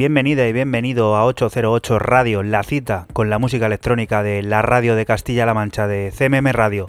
Bienvenida y bienvenido a 808 Radio, la cita con la música electrónica de la radio de Castilla-La Mancha de CMM Radio.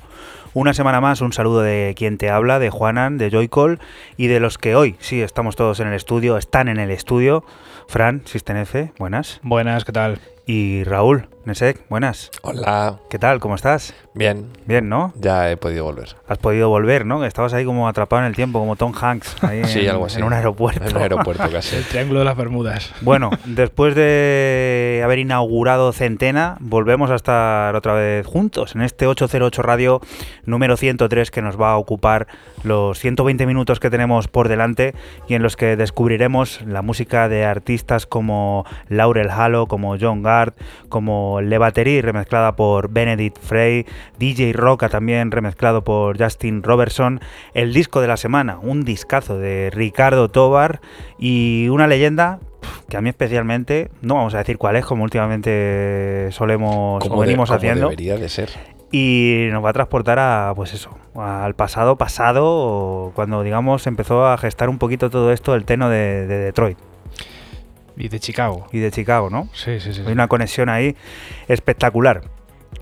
Una semana más, un saludo de quien te habla, de Juanan, de Joycall y de los que hoy, sí, estamos todos en el estudio, están en el estudio. Fran, F, buenas. Buenas, ¿qué tal? Y Raúl, Nesek, buenas. Hola. ¿Qué tal? ¿Cómo estás? Bien. Bien, ¿no? Ya he podido volver. Has podido volver, ¿no? Estabas ahí como atrapado en el tiempo, como Tom Hanks, ahí sí, en, algo así. en un aeropuerto. En un aeropuerto casi. el Triángulo de las Bermudas. Bueno, después de haber inaugurado Centena, volvemos a estar otra vez juntos en este 808 Radio número 103 que nos va a ocupar los 120 minutos que tenemos por delante y en los que descubriremos la música de artistas como Laurel Halo, como John Gard, como Le Battery, remezclada por Benedict Frey, DJ Roca también remezclado por Justin Robertson, el disco de la semana, un discazo de Ricardo Tobar y una leyenda que a mí especialmente, no vamos a decir cuál es, como últimamente solemos o venimos de, haciendo. Debería de ser. Y nos va a transportar a, pues eso, al pasado pasado, cuando digamos empezó a gestar un poquito todo esto el teno de, de Detroit. Y de Chicago. Y de Chicago, ¿no? Sí, sí, sí. Hay una conexión ahí espectacular.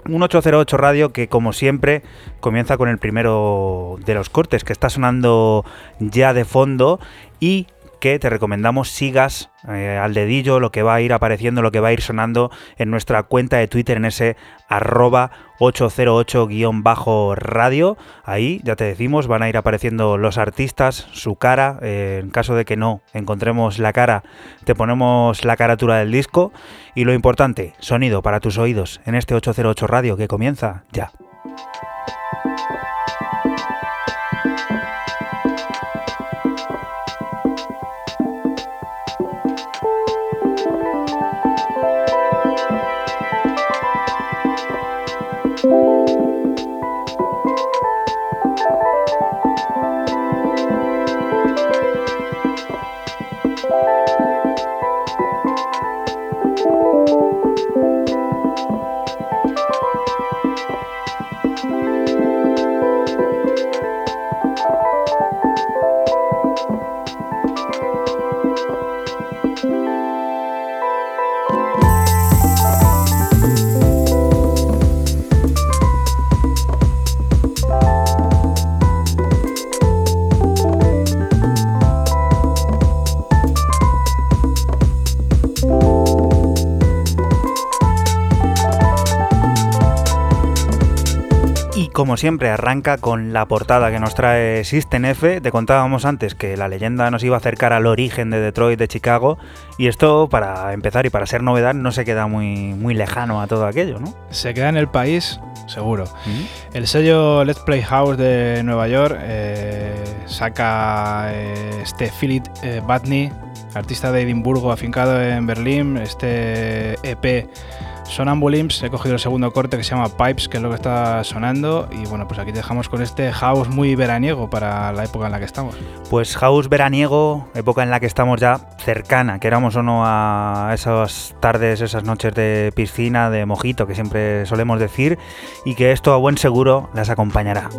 Un 808 radio que como siempre comienza con el primero de los cortes que está sonando ya de fondo y que te recomendamos sigas eh, al dedillo lo que va a ir apareciendo, lo que va a ir sonando en nuestra cuenta de Twitter en ese arroba 808-radio. Ahí, ya te decimos, van a ir apareciendo los artistas, su cara. Eh, en caso de que no encontremos la cara, te ponemos la carátula del disco. Y lo importante, sonido para tus oídos en este 808 radio que comienza ya. Como siempre, arranca con la portada que nos trae System F. Te contábamos antes que la leyenda nos iba a acercar al origen de Detroit, de Chicago, y esto, para empezar y para ser novedad, no se queda muy, muy lejano a todo aquello, ¿no? Se queda en el país, seguro. El sello Let's Play House de Nueva York eh, saca eh, este Philip eh, Batney, artista de Edimburgo afincado en Berlín, este EP Sonambulims, he cogido el segundo corte que se llama Pipes, que es lo que está sonando. Y bueno, pues aquí te dejamos con este house muy veraniego para la época en la que estamos. Pues house veraniego, época en la que estamos ya cercana, queramos o no a esas tardes, esas noches de piscina, de mojito que siempre solemos decir, y que esto a buen seguro las acompañará.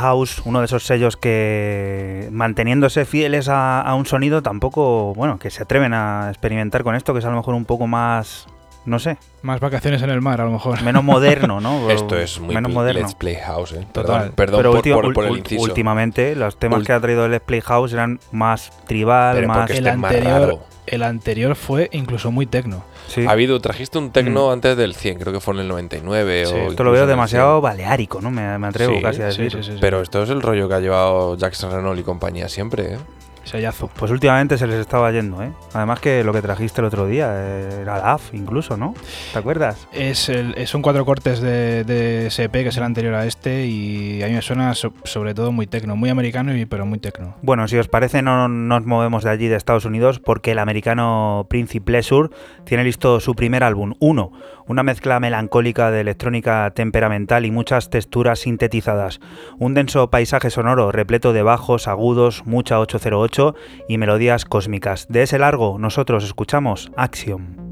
House, uno de esos sellos que manteniéndose fieles a, un sonido tampoco, bueno, que se atreven a experimentar con esto, que es a lo mejor un poco más, no sé. Más vacaciones en el mar, a lo mejor. Menos moderno, ¿no? Esto es muy menos moderno. Let's Play House, ¿eh? Total. Perdón, perdón por, el inciso. Últimamente, los temas que ha traído el Let's Play House eran más tribal, más... El anterior, el anterior fue incluso muy tecno. Ha habido, trajiste un tecno mm. antes del 100, creo que fue en el 99. Sí, esto lo veo demasiado baleárico, ¿no? Me, atrevo casi a decir. Pero esto es el rollo que ha llevado Jackson Renault y compañía siempre, ¿eh? Pues últimamente se les estaba yendo, ¿eh? Además que lo que trajiste el otro día eh, era DAF incluso, ¿no? ¿Te acuerdas? Es el, son cuatro cortes de, de, SP, que es el anterior a este, y a mí me suena sobre todo muy tecno, muy americano, y, pero muy tecno. Bueno, si os parece, no nos movemos de allí, de Estados Unidos, porque el americano Principe Pleasure tiene listo su primer álbum, Uno, una mezcla melancólica de electrónica temperamental y muchas texturas sintetizadas. Un denso paisaje sonoro repleto de bajos, agudos, mucha 808 y melodías cósmicas. De ese largo nosotros escuchamos Axiom.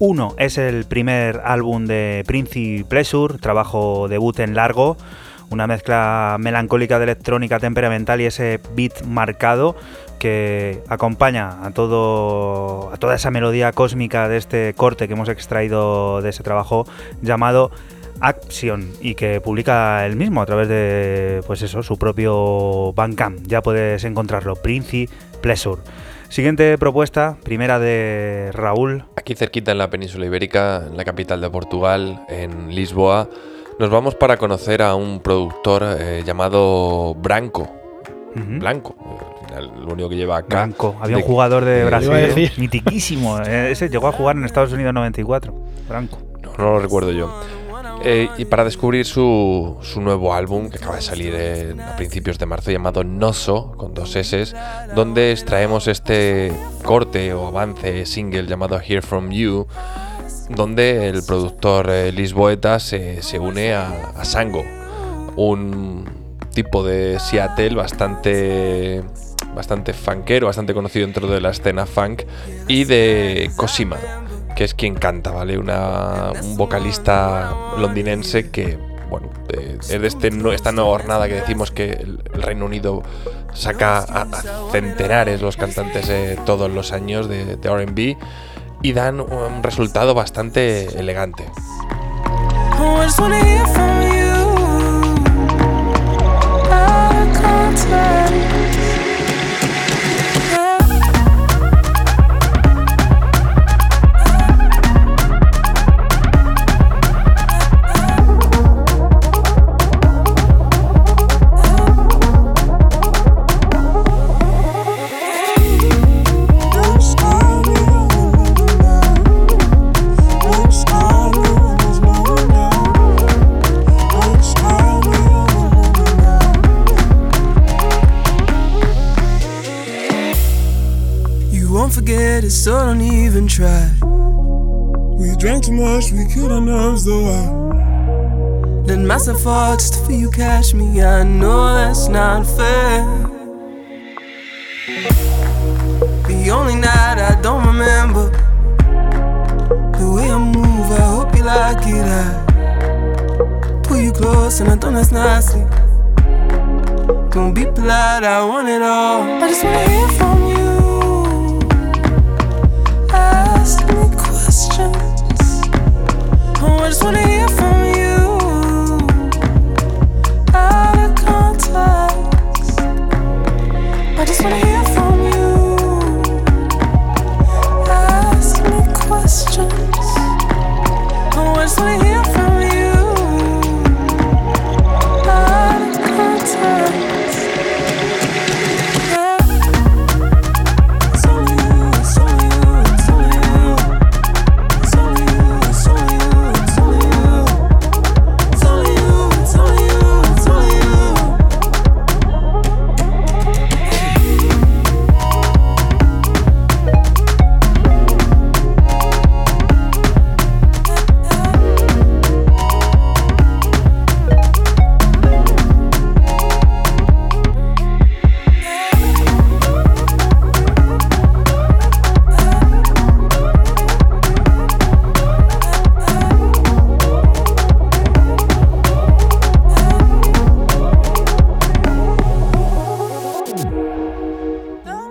1 es el primer álbum de Princi Pleasure, trabajo debut en largo, una mezcla melancólica de electrónica temperamental y ese beat marcado que acompaña a todo a toda esa melodía cósmica de este corte que hemos extraído de ese trabajo llamado Action y que publica el mismo a través de pues eso, su propio Bandcamp. Ya puedes encontrarlo, Princi Pleasure. Siguiente propuesta, primera de Raúl. Aquí cerquita en la península ibérica, en la capital de Portugal, en Lisboa, Nos vamos para conocer a un productor eh, llamado Branco. Blanco. eh, El único que lleva acá. Blanco. Había de- un jugador de de- Brasil mitiquísimo. eh, Ese llegó a jugar en Estados Unidos 94. Blanco. No, no lo recuerdo yo. Eh, y para descubrir su, su nuevo álbum, que acaba de salir a principios de marzo, llamado Noso, con dos S, donde extraemos este corte o avance single llamado Hear From You, donde el productor eh, Lisboeta se, se une a, a Sango, un tipo de Seattle bastante bastante funkero, bastante conocido dentro de la escena funk, y de Cosima, que es quien canta, ¿vale? Un vocalista londinense que, bueno, eh, es de este, no- esta nueva jornada que decimos que el, Reino Unido saca a, centenares los cantantes eh, todos los años de RB y dan un resultado bastante elegante. It, so don't even try. We drank too much, we killed our nerves though. I Then myself fall just for you catch me. I know that's not fair. The only night I don't remember the way I move. I hope you like it. I pull you close and I don't ask nicely. Don't be polite, I want it all. I just wanna hear from just wanna hear from you. Out of context. I just wanna hear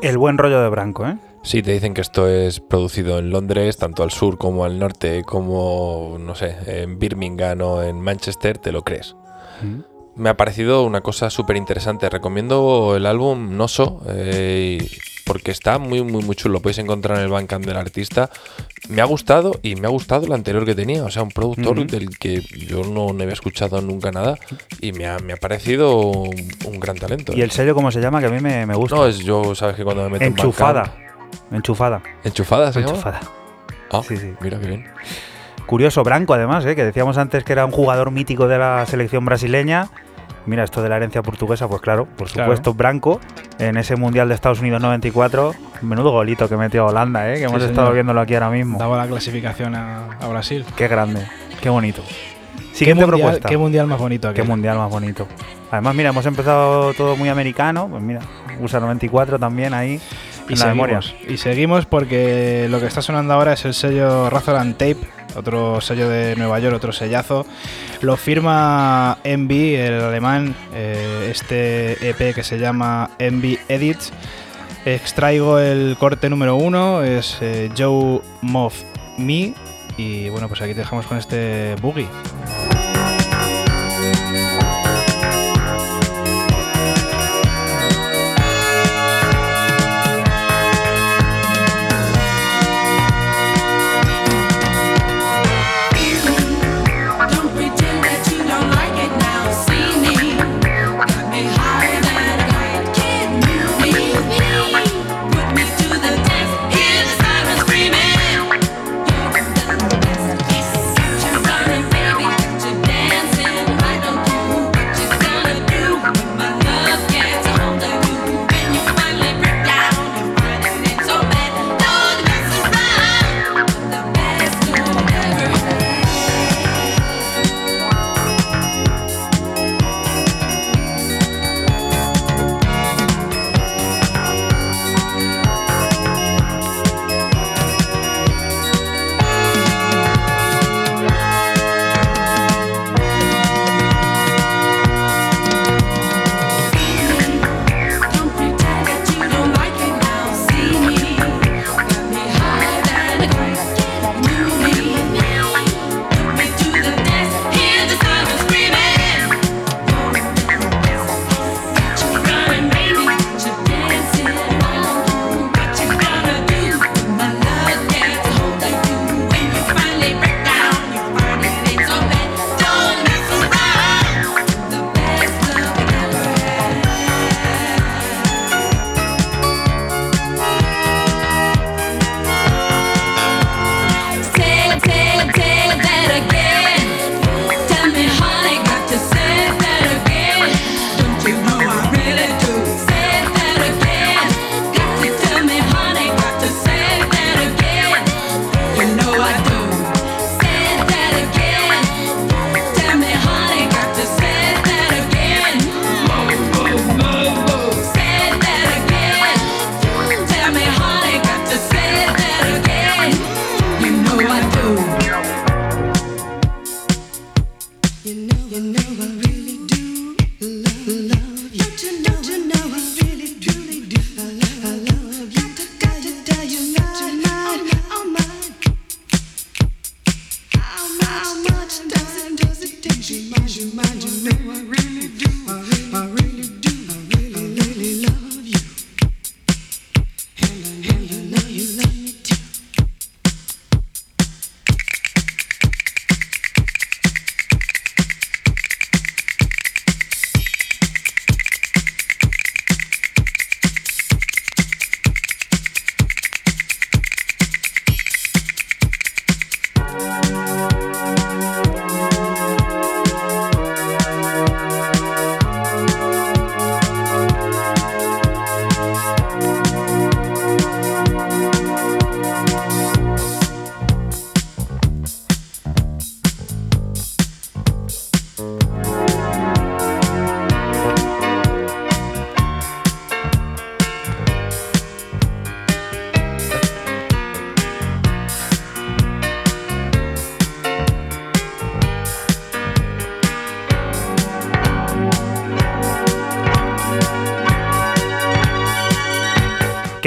El buen rollo de Branco, ¿eh? Sí, te dicen que esto es producido en Londres, tanto al sur como al norte, como, no sé, en Birmingham o en Manchester, te lo crees. Me ha parecido una cosa súper interesante. Recomiendo el álbum Noso, eh, porque está muy, muy, muy chulo. Lo podéis encontrar en el Bandcamp del artista. Me ha gustado y me ha gustado el anterior que tenía. O sea, un productor del que yo no, no había escuchado nunca nada. Y me ha, me ha parecido un, un gran talento. ¿Y el sello cómo se llama? Que a mí me, me gusta. No, es yo, sabes que cuando me meto en Enchufada. Bandcamp- Enchufada. ¿Enchufada se llama? Enchufada. Ah, Sí, sí. mira qué bien. Curioso, Branco además, ¿eh? que decíamos antes que era un jugador mítico de la selección brasileña. Mira, esto de la herencia portuguesa, pues claro, por Claro. supuesto, Branco, en ese Mundial de Estados Unidos 94, menudo golito que metió Holanda, ¿eh? que hemos señor. estado viéndolo aquí ahora mismo. Daba la clasificación a, a Brasil. Qué grande, qué bonito. ¿Qué Siguiente mundial, propuesta. qué mundial más bonito Qué aquel. mundial más bonito. Además, mira, hemos empezado todo muy americano. Pues mira, USA 94 también ahí Y en la memoria. seguimos, y seguimos porque lo que está sonando ahora es el sello Razor and Tape, otro sello de Nueva York, otro sellazo. Lo firma Envy, el alemán, eh, este EP que se llama Envy Edits. Extraigo el corte número uno, es eh, Joe Moff Me. Y bueno, pues aquí te dejamos con este boogie.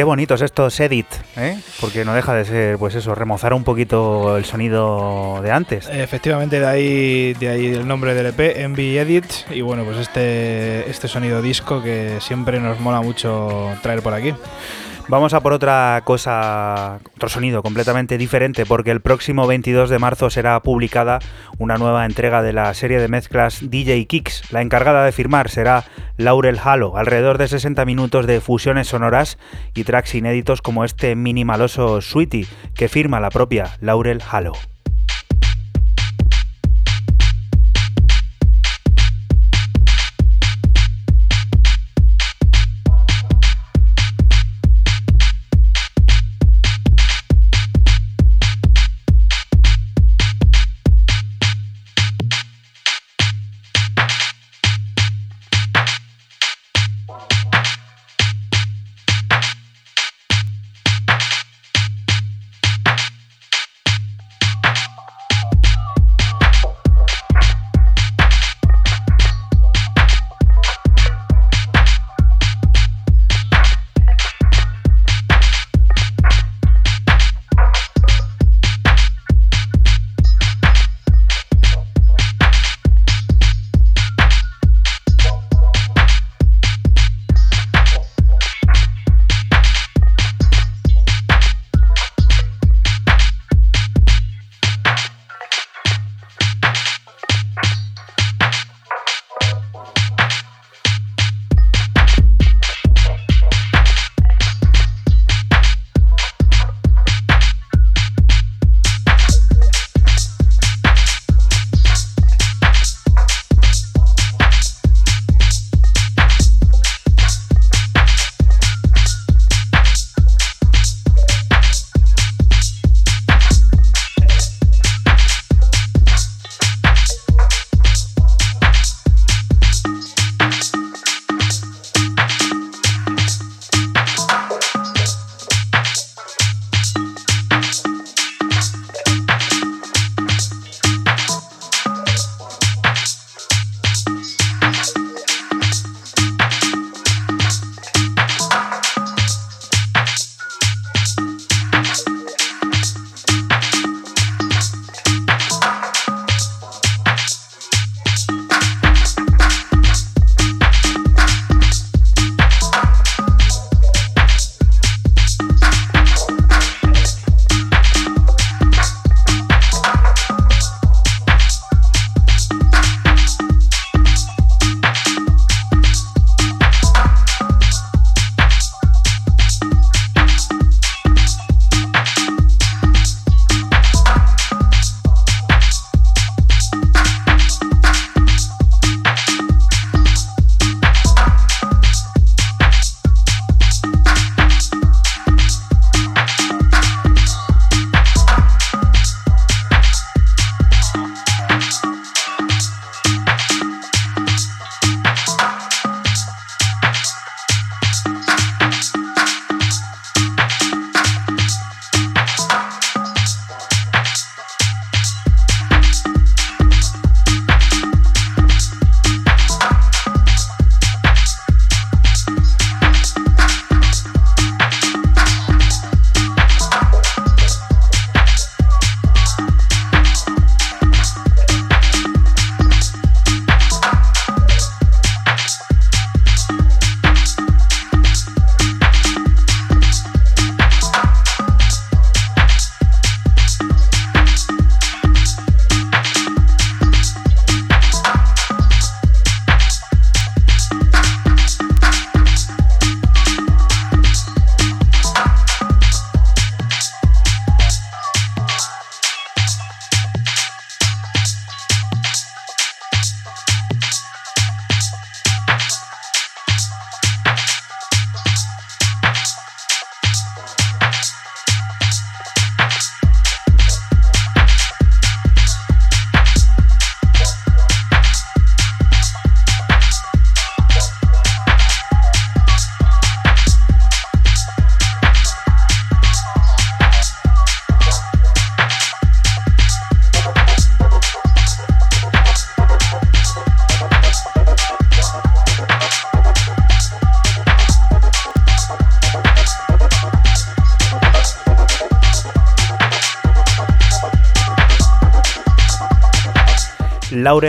Qué bonitos estos edit, ¿eh? Porque no deja de ser, pues eso, remozar un poquito el sonido de antes. Efectivamente, de ahí, de ahí el nombre del EP, Envy Edit, y bueno, pues este, este sonido disco que siempre nos mola mucho traer por aquí. Vamos a por otra cosa, otro sonido completamente diferente, porque el próximo 22 de marzo será publicada una nueva entrega de la serie de mezclas DJ Kicks. La encargada de firmar será Laurel Halo, alrededor de 60 minutos de fusiones sonoras y tracks inéditos como este minimaloso Sweetie que firma la propia Laurel Halo.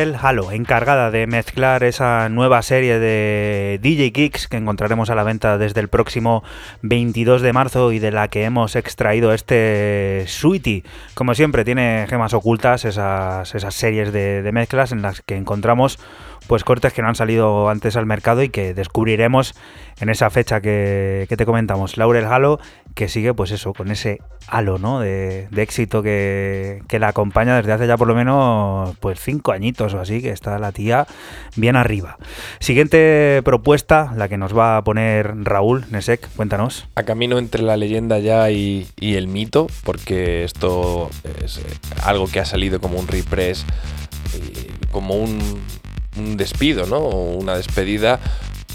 Halo, encargada de mezclar esa nueva serie de DJ Kicks que encontraremos a la venta desde el próximo 22 de marzo y de la que hemos extraído este Sweetie. Como siempre, tiene gemas ocultas esas, esas series de mezclas en las que encontramos pues cortes que no han salido antes al mercado y que descubriremos en esa fecha que, te comentamos. Laurel Halo, que sigue pues eso, con ese halo ¿no? de, éxito que, la acompaña desde hace ya por lo menos pues cinco añitos o así, que está la tía bien arriba. Siguiente propuesta, la que nos va a poner Raúl Nesek, cuéntanos. A camino entre la leyenda ya y, y el mito, porque esto es algo que ha salido como un repress, como un un despido, ¿no? Una despedida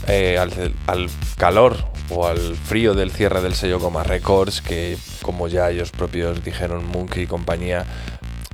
eh, al, calor o al frío del cierre del sello Goma Records, que como ya ellos propios dijeron, Monkey y compañía,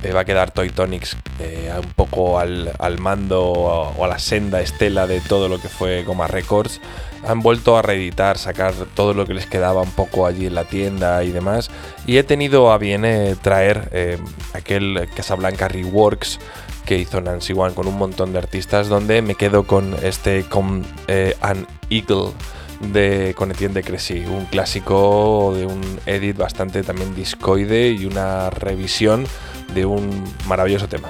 eh, va a quedar Toy Tonics eh, un poco al, mando o, a la senda estela de todo lo que fue Goma Records. Han vuelto a reeditar, sacar todo lo que les quedaba un poco allí en la tienda y demás. Y he tenido a bien traer aquel Casablanca Reworks que hizo Nancy One con un montón de artistas, donde me quedo con este con eh, An Eagle de con de Crecy, un clásico de un edit bastante también discoide y una revisión de un maravilloso tema.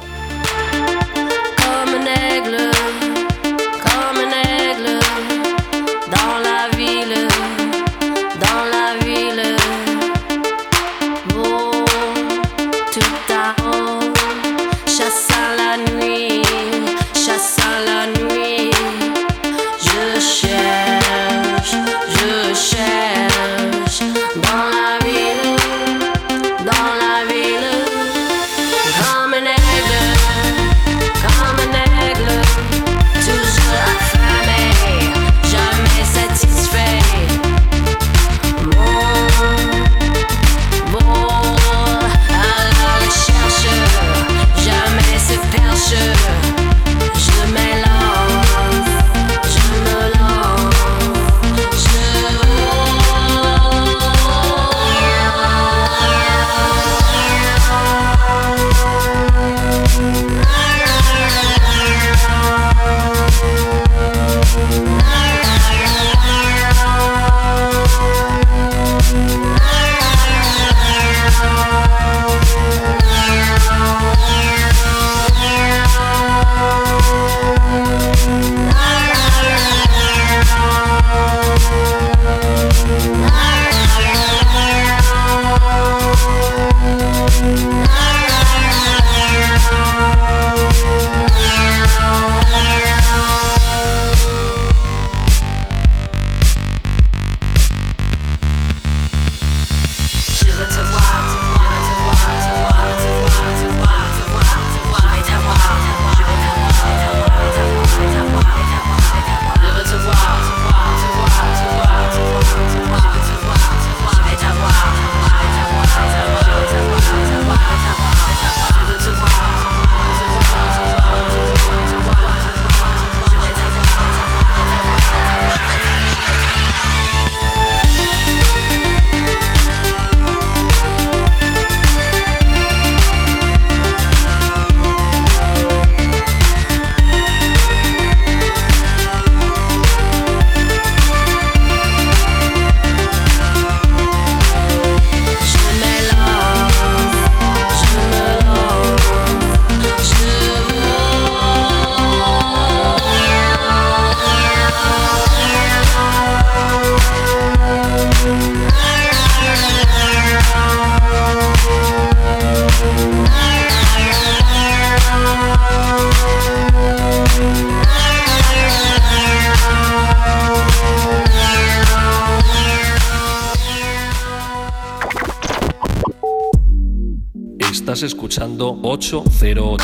808.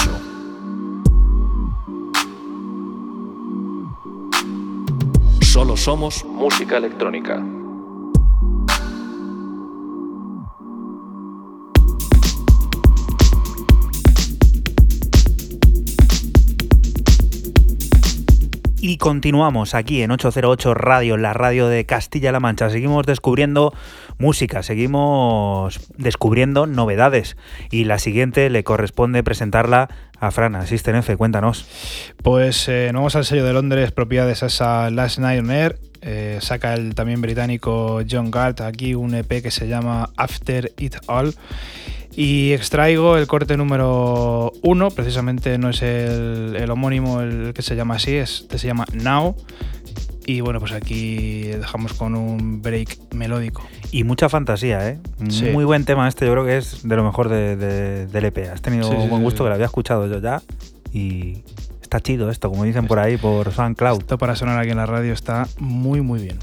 Solo somos música electrónica. Y continuamos aquí en 808 Radio, la radio de Castilla-La Mancha. Seguimos descubriendo música, seguimos descubriendo novedades. Y la siguiente le corresponde presentarla a Fran, Asisten F, cuéntanos. Pues eh, nos vamos al sello de Londres, propiedad de esa Last Night on Air. Eh, saca el también británico John Galt aquí un EP que se llama After It All. Y extraigo el corte número uno, precisamente no es el, el homónimo el que se llama así, es, este se llama Now. Y bueno, pues aquí dejamos con un break melódico. Y mucha fantasía, ¿eh? Sí. Muy buen tema este, yo creo que es de lo mejor de, de- del EP. Has tenido Sí, sí, buen gusto, que lo había escuchado yo ya. Y está chido esto, como dicen por ahí, por SoundCloud. Esto para sonar aquí en la radio está muy muy bien.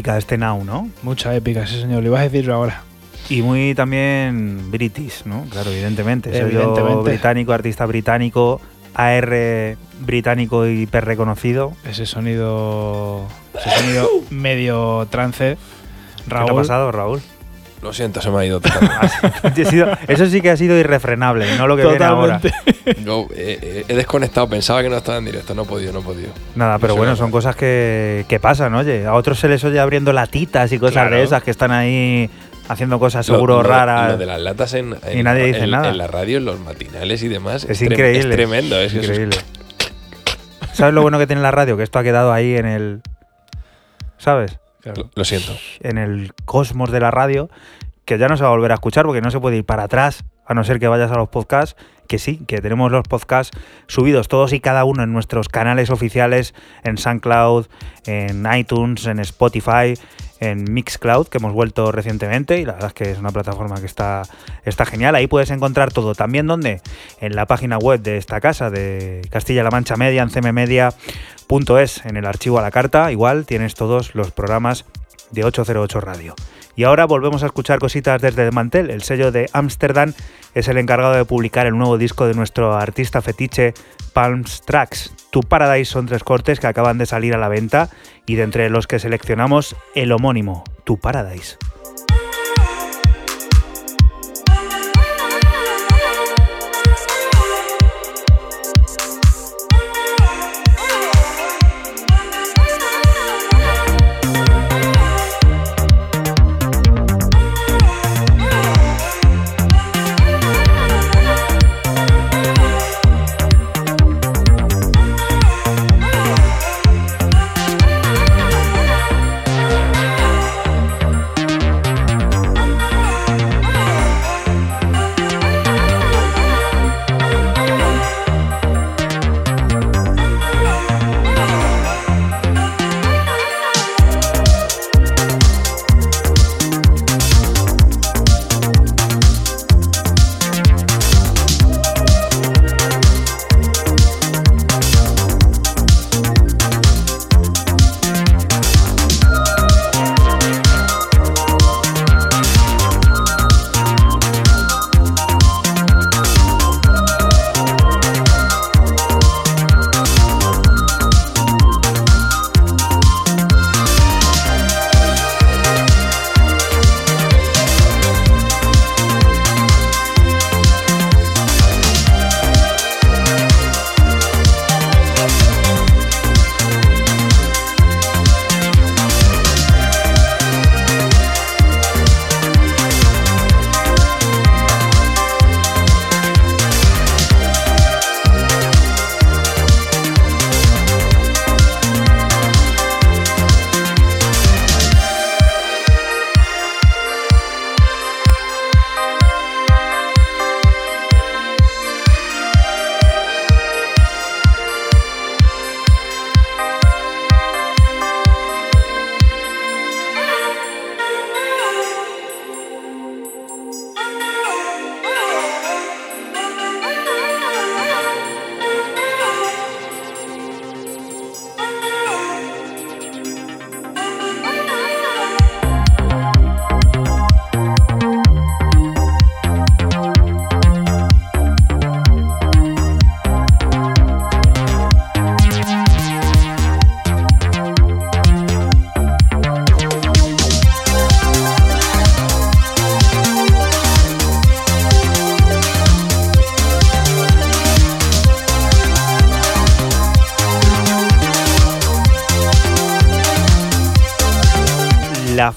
Épica este Now, ¿no? Mucha épica, sí señor. Le ibas a decir ahora. Y muy también british, ¿no? Claro, evidentemente. Sello británico, artista británico, AR británico y hiper reconocido. Ese sonido. Ese sonido medio trance. ¿Qué te ha pasado, Raúl? Lo siento, se me ha ido totalmente. Eso sí que ha sido irrefrenable, no lo que viene ahora. Totalmente. Yo, eh, eh, he desconectado, pensaba que no estaba en directo, no he podido, no he podido. Nada, pero bueno, no. son cosas que, que pasan, oye. A otros se les oye abriendo latitas y cosas Claro. de esas que están ahí haciendo cosas seguro lo raras. Lo de las latas en, en- Y nadie dice en- nada. en la radio, en los matinales y demás. es increíble. Es tremendo, es- increíble. ¿Sabes lo bueno que tiene la radio? Que esto ha quedado ahí en el. ¿Sabes? Claro. lo, lo siento. En el cosmos de la radio, que ya no se va a volver a escuchar porque no se puede ir para atrás a no ser que vayas a los podcasts, que sí, que tenemos los podcasts subidos todos y cada uno en nuestros canales oficiales, en SoundCloud, en iTunes, en Spotify, en Mixcloud, que hemos vuelto recientemente y la verdad es que es una plataforma que está, está genial. Ahí puedes encontrar todo. También donde en la página web de esta casa, de Castilla-La Mancha Media, en cmmedia.es, en el archivo a la carta, igual tienes todos los programas de 808 Radio. Y ahora volvemos a escuchar cositas desde el mantel. El sello de Amsterdam es el encargado de publicar el nuevo disco de nuestro artista fetiche Palms Tracks. Tu Paradise son tres cortes que acaban de salir a la venta y de entre los que seleccionamos el homónimo, Tu Paradise.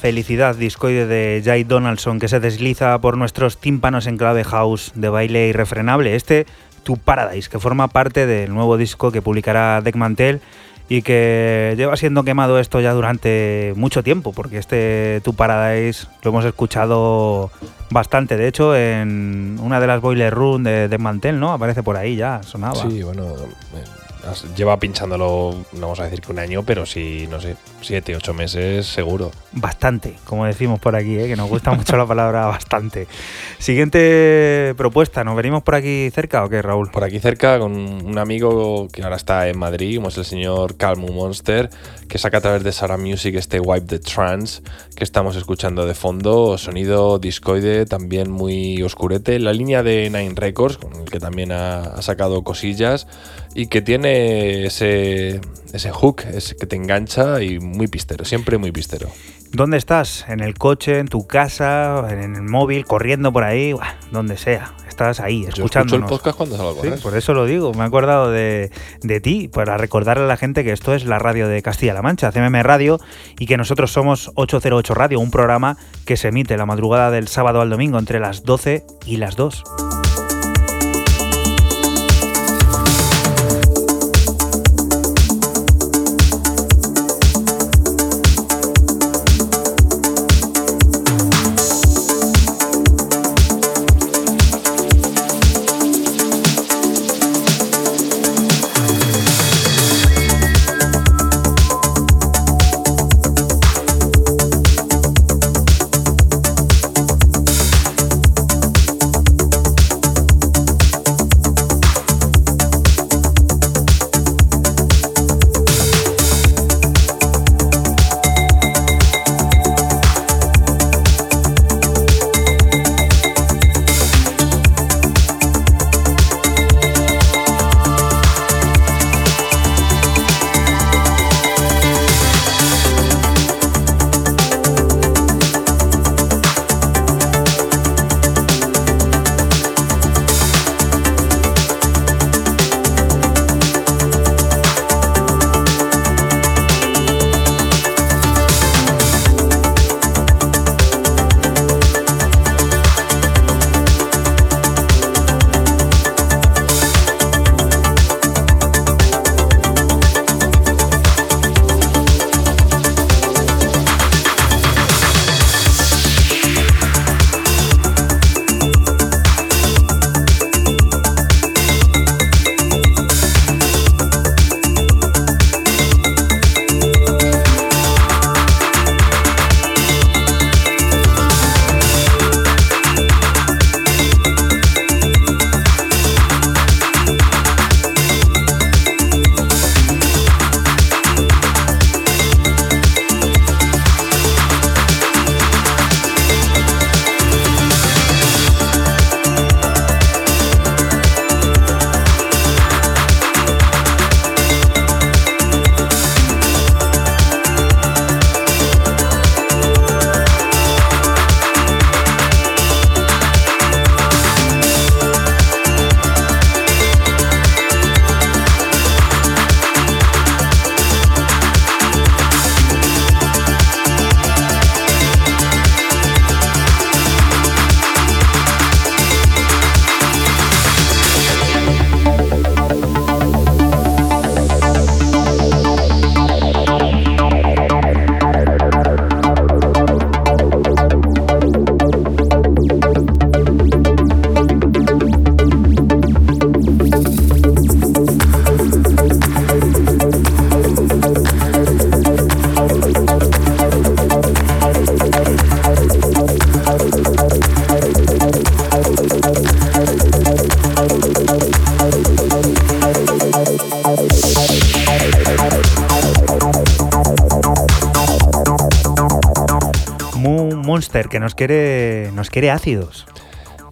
Felicidad discoide de Jay Donaldson que se desliza por nuestros tímpanos en clave house de baile irrefrenable. Este, Tu Paradise, que forma parte del nuevo disco que publicará Deck Mantel y que lleva siendo quemado esto ya durante mucho tiempo, porque este Tu Paradise lo hemos escuchado bastante. De hecho, en una de las Boiler Room de Deck Mantel, ¿no? Aparece por ahí ya, sonaba. Sí, bueno, lleva pinchándolo, no vamos a decir que un año, pero sí, no sé, siete, ocho meses seguro. Bastante, como decimos por aquí, ¿eh? que nos gusta mucho la palabra bastante. Siguiente propuesta, ¿nos venimos por aquí cerca o qué, Raúl? Por aquí cerca con un amigo que ahora está en Madrid, como es el señor Calmu Monster, que saca a través de Sara Music este Wipe the Trance que estamos escuchando de fondo, sonido discoide también muy oscurete, la línea de Nine Records, con el que también ha sacado cosillas y que tiene ese, ese hook ese que te engancha y muy pistero, siempre muy pistero. ¿Dónde estás? ¿En el coche, en tu casa, en el móvil, corriendo por ahí? donde sea. Estás ahí, escuchando. el podcast cuando salgo a por eso lo digo. Me he acordado de, de, ti para recordarle a la gente que esto es la radio de Castilla-La Mancha, CMM Radio, y que nosotros somos 808 Radio, un programa que se emite la madrugada del sábado al domingo entre las 12 y las 2. Monster que nos quiere, nos quiere ácidos.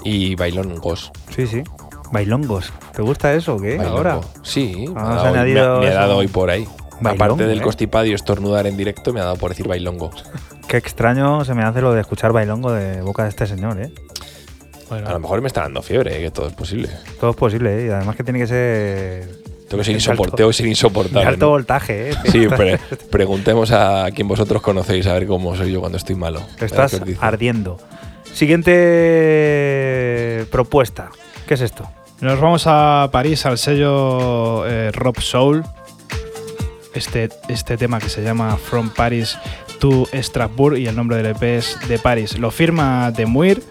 Y bailongos. Sí, sí. Bailongos. ¿Te gusta eso o qué? Bailongo. Ahora. Sí, me ha, Vamos dado, a añadir me ha- me ha eso. dado hoy por ahí. Bailongo, Aparte del ¿eh? constipado y estornudar en directo, me ha dado por decir bailongo. Qué extraño se me hace lo de escuchar bailongo de boca de este señor, ¿eh? Bueno, A lo mejor me está dando fiebre, eh, que todo es posible. Todo es posible, ¿eh? Y además que tiene que ser Tengo que ser, De insopor- alto- ser insoportable. alto ¿no? voltaje, ¿eh? Sí, pre- preguntemos a quien vosotros conocéis a ver cómo soy yo cuando estoy malo. Estás ardiendo. Siguiente propuesta. ¿Qué es esto? Nos vamos a París al sello eh, Rob Soul. Este, este tema que se llama From Paris to Strasbourg y el nombre del EP es de Paris. Lo firma de Muir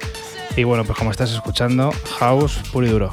y bueno, pues como estás escuchando, House puro y duro.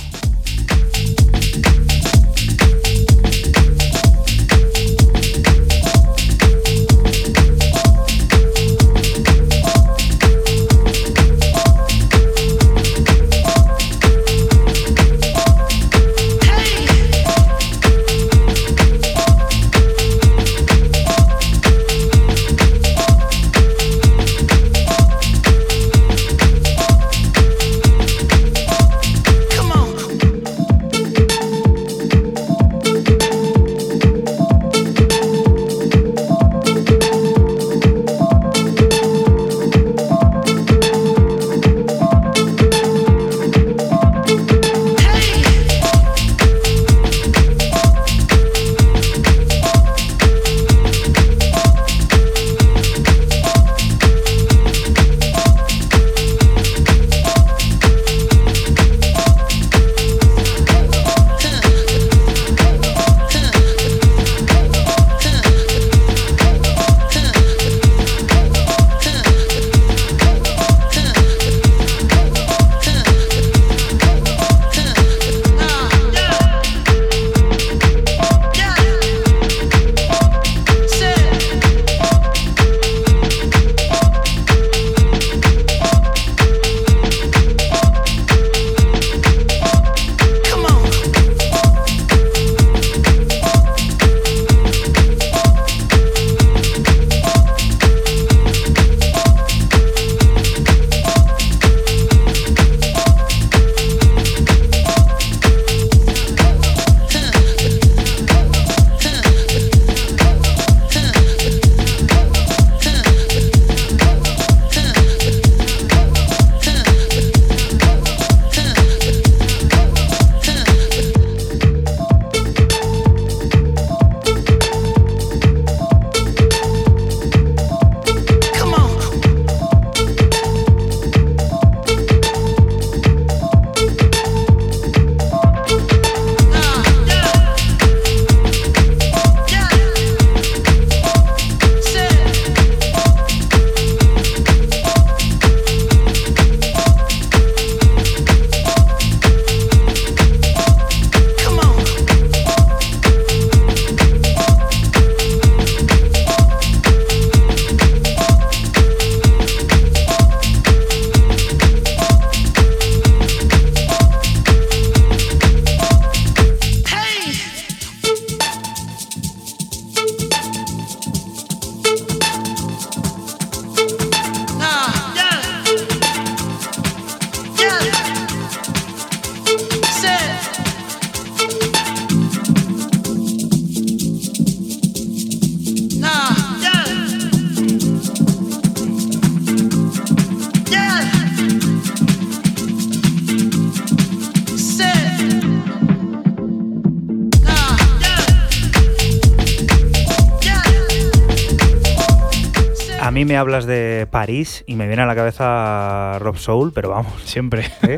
París y me viene a la cabeza Rob Soul, pero vamos, Siempre. ¿eh?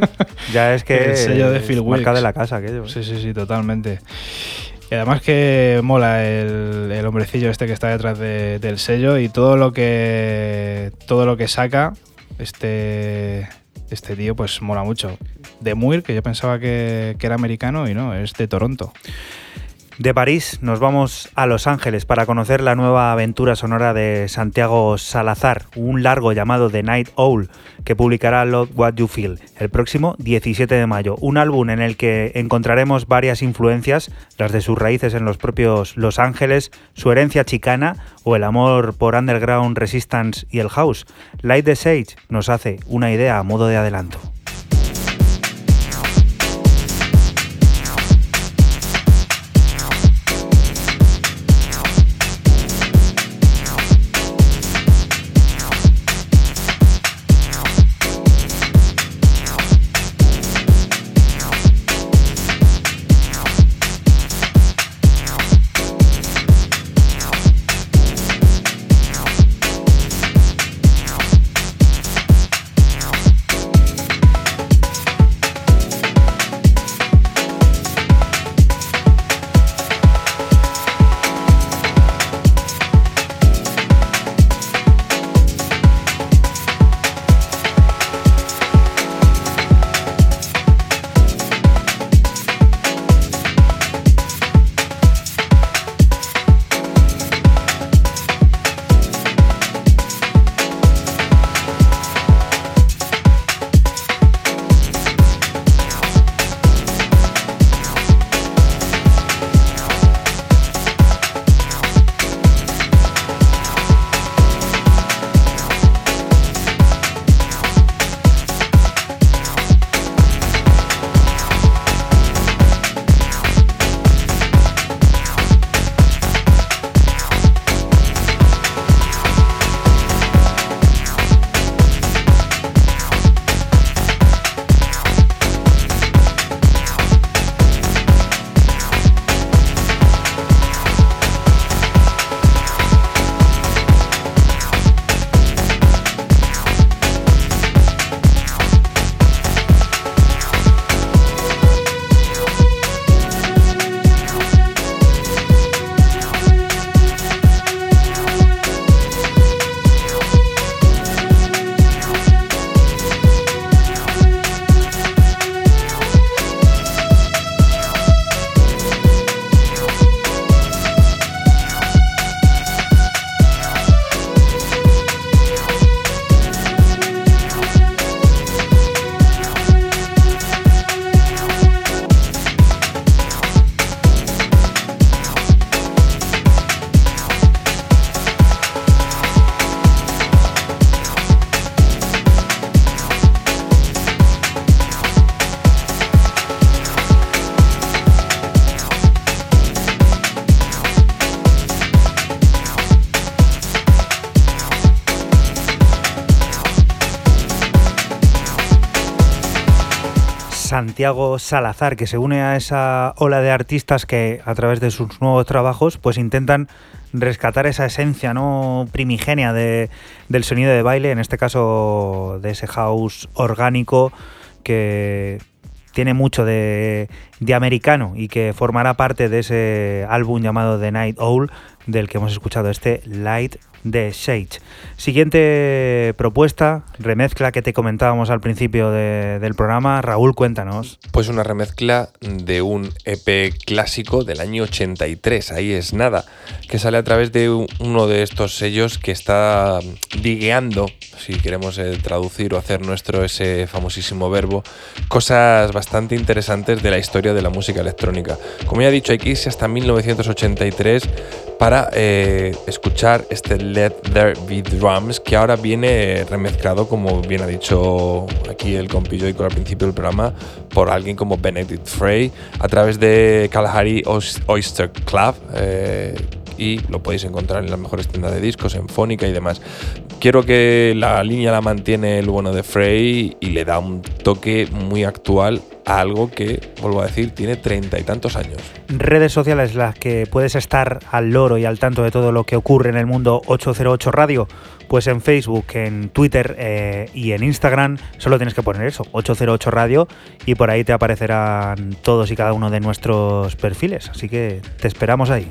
ya es que El sello de Phil marca de la casa aquello. ¿eh? Sí, sí, sí, totalmente. Y además que mola el, el hombrecillo este que está detrás de- del sello y todo lo que todo lo que saca este este tío pues mola mucho. De Muir, que yo pensaba que, que era americano y no, es de Toronto. De París nos vamos a Los Ángeles para conocer la nueva aventura sonora de Santiago Salazar, un largo llamado The Night Owl, que publicará Love What You Feel el próximo 17 de mayo. Un álbum en el que encontraremos varias influencias, las de sus raíces en los propios Los Ángeles, su herencia chicana o el amor por underground resistance y el house. Light the Sage nos hace una idea a modo de adelanto. Santiago Salazar, que se une a esa ola de artistas que a través de sus nuevos trabajos pues intentan rescatar esa esencia no primigenia de, del sonido de baile, en este caso de ese house orgánico que tiene mucho de, de americano y que formará parte de ese álbum llamado The Night Owl del que hemos escuchado este Light de Sage. Siguiente propuesta, remezcla que te comentábamos al principio del programa. Raúl, cuéntanos. Pues una remezcla de un EP clásico del año 83, ahí es nada, que sale a través de uno de estos sellos que está digueando, si queremos eh, traducir o hacer nuestro ese famosísimo verbo, cosas bastante interesantes de la historia de la música electrónica. Como ya he dicho, hay hasta 1983 para eh, escuchar este Let There Be Drums, que ahora viene remezclado, como bien ha dicho aquí el compillo y con al principio del programa, por alguien como Benedict Frey, a través de Kalahari Oyster Club. Eh, y lo podéis encontrar en las mejores tiendas de discos, en Fónica y demás. Quiero que la línea la mantiene el bueno de Frey y le da un toque muy actual a algo que, vuelvo a decir, tiene treinta y tantos años. Redes sociales las que puedes estar al loro y al tanto de todo lo que ocurre en el mundo 808 Radio, pues en Facebook, en Twitter eh, y en Instagram solo tienes que poner eso, 808 Radio, y por ahí te aparecerán todos y cada uno de nuestros perfiles. Así que te esperamos ahí.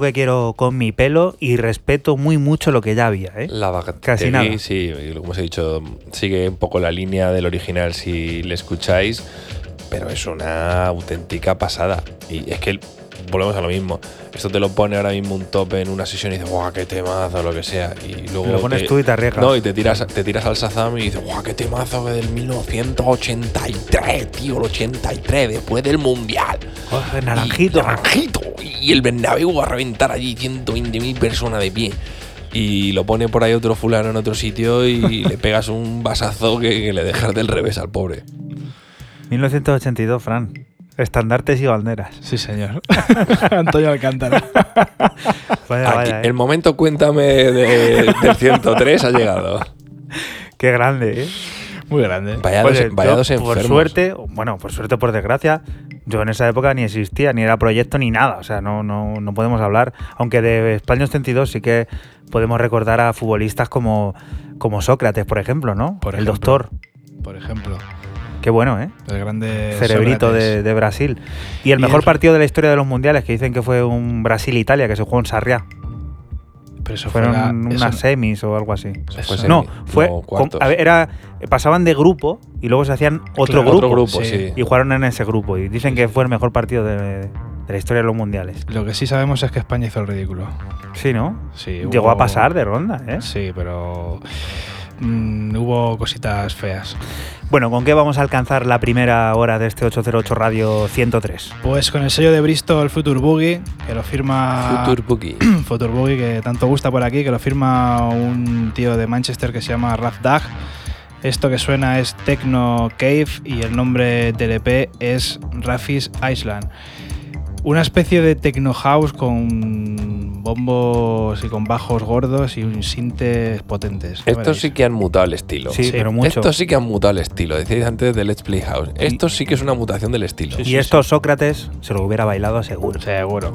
Lo que quiero con mi pelo y respeto muy mucho lo que ya había. ¿eh? La Casi nada. sí, como os he dicho, sigue un poco la línea del original si le escucháis, pero es una auténtica pasada. Y es que volvemos a lo mismo. Esto te lo pone ahora mismo un top en una sesión y dices, guau, qué temazo, lo que sea. Y luego. Lo pones te- tú y te arriesgas. No, y te tiras, te tiras al Shazam y dices, guau, qué temazo que del 1983, tío, el 83, después del Mundial. Joder, naranjito. Y, naranjito. Y el Bernabéu va a reventar allí 120.000 personas de pie. Y lo pone por ahí otro fulano en otro sitio y le pegas un vasazo que, que le dejas del revés al pobre. 1982, Fran. Estandartes y banderas. Sí, señor. Antonio Alcántara. Vaya, Aquí, vaya, ¿eh? el momento cuéntame de- del 103 ha llegado. Qué grande, ¿eh? Muy grande. Vaya Oye, dos, vaya yo, dos por suerte, bueno, por suerte, por desgracia, yo en esa época ni existía, ni era proyecto, ni nada. O sea, no, no, no podemos hablar. Aunque de España 82 sí que podemos recordar a futbolistas como, como Sócrates, por ejemplo, ¿no? Por El doctor. Por ejemplo, Qué bueno, ¿eh? el grande Cerebrito de, de Brasil. Y el Y mejor el- partido de la historia de los mundiales, que dicen que fue un Brasil-Italia, que se jugó en Sarriá. Pero eso Fueron fuera- unas eso- semis o algo así. Fue semi, No, fue. no, con- cuartos. a ver, era, pasaban de grupo y luego se hacían otro Claro, grupo. Otro grupo, sí. sí. Y jugaron en ese grupo. Y dicen que fue el mejor partido de, de la historia de los mundiales. Lo que sí sabemos es que España hizo el ridículo. Sí, ¿no? Sí, Llegó hubo- a pasar de ronda, ¿eh? Sí, pero mm, hubo cositas feas. Bueno, ¿con qué vamos a alcanzar la primera hora de este 808 Radio 103? Pues con el sello de Bristol Future Boogie, que lo firma Future Boogie. Future Boogie, que tanto gusta por aquí, que lo firma un tío de Manchester que se llama Raf Dag. Esto que suena es Techno Cave y el nombre del EP es Rafis Island. Una especie de techno house con bombos y con bajos gordos y un sintes potentes. Estos sí que han mutado el estilo. Sí, Sí. pero mucho. Estos sí que han mutado el estilo. Decíais antes de Let's Play House. Esto sí que es una mutación del estilo. y esto Sócrates se lo hubiera bailado seguro. Seguro.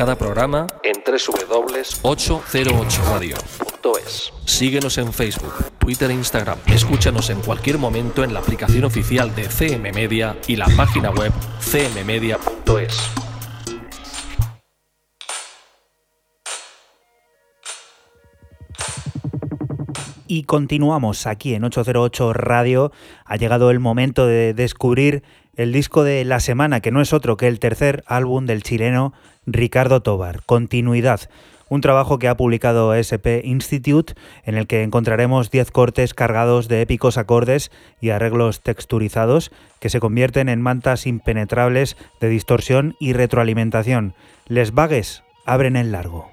Cada programa en www.808radio.es. Síguenos en Facebook, Twitter e Instagram. Escúchanos en cualquier momento en la aplicación oficial de CM Media y la página web cmmedia.es. Y continuamos aquí en 808 Radio. Ha llegado el momento de descubrir el disco de la semana, que no es otro que el tercer álbum del chileno Ricardo Tobar, Continuidad, un trabajo que ha publicado SP Institute, en el que encontraremos 10 cortes cargados de épicos acordes y arreglos texturizados que se convierten en mantas impenetrables de distorsión y retroalimentación. Les vagues abren el largo.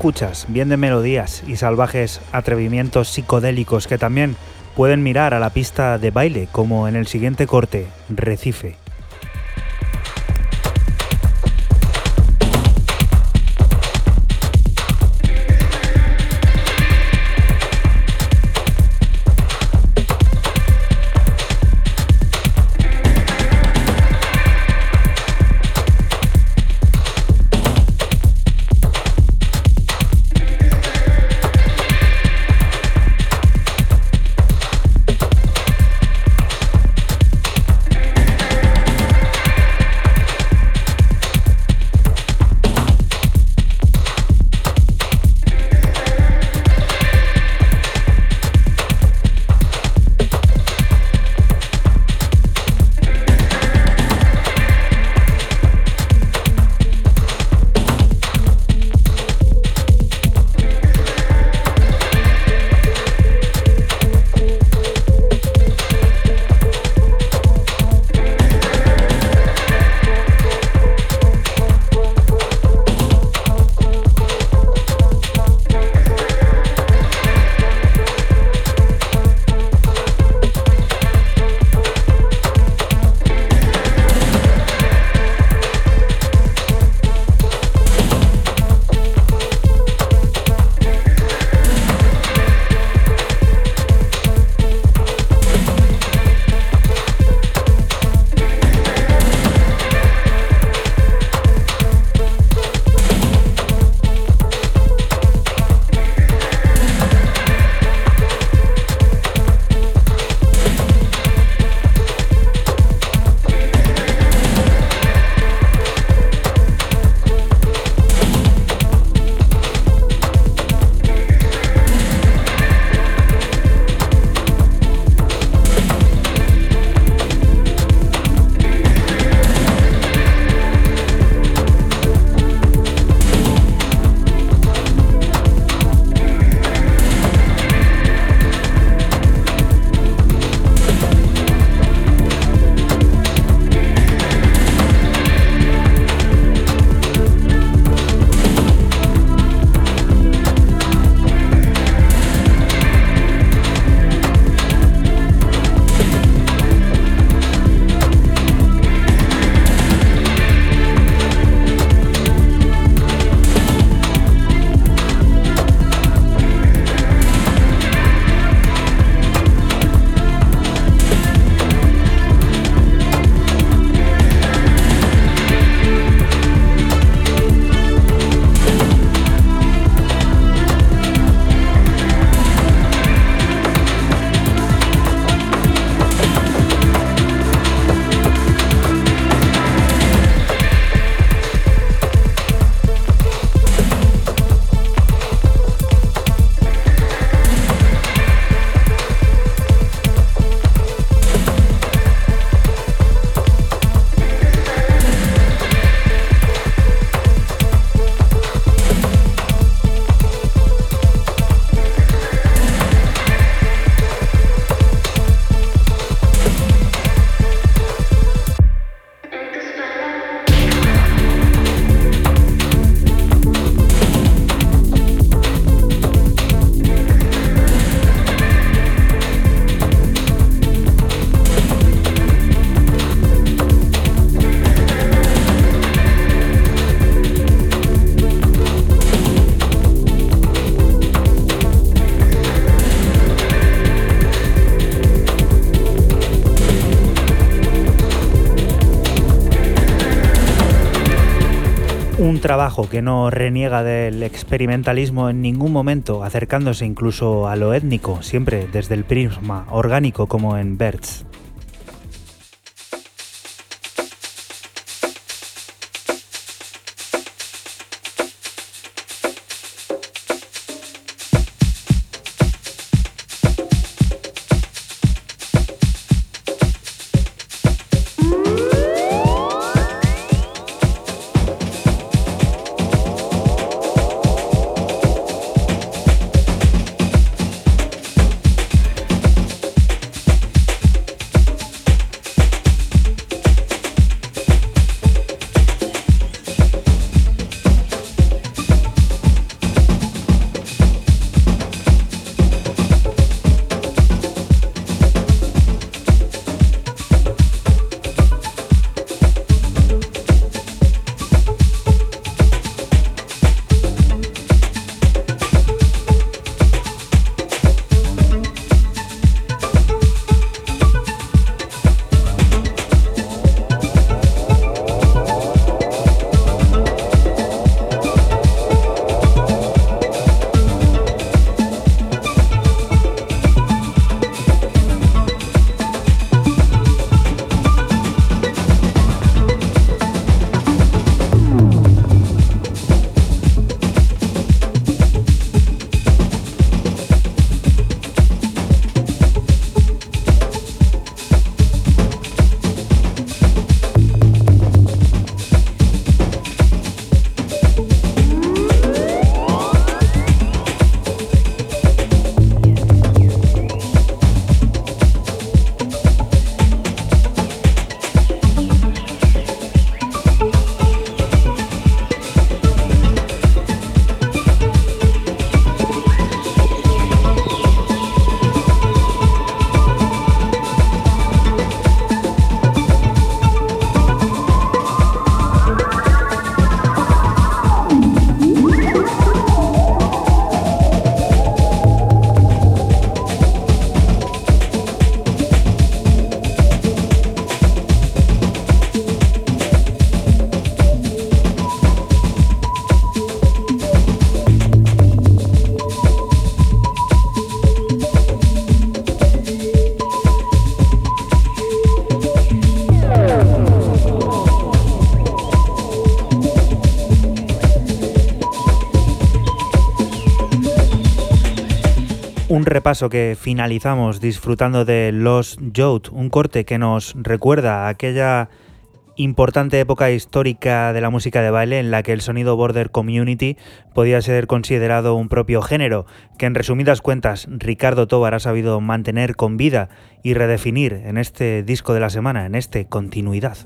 Escuchas, bien de melodías y salvajes atrevimientos psicodélicos que también pueden mirar a la pista de baile, como en el siguiente corte, Recife. Trabajo que no reniega del experimentalismo en ningún momento, acercándose incluso a lo étnico, siempre desde el prisma orgánico como en Birds. paso que finalizamos disfrutando de Los Jout, un corte que nos recuerda a aquella importante época histórica de la música de baile en la que el sonido border community podía ser considerado un propio género, que en resumidas cuentas Ricardo Tobar ha sabido mantener con vida y redefinir en este disco de la semana, en este continuidad.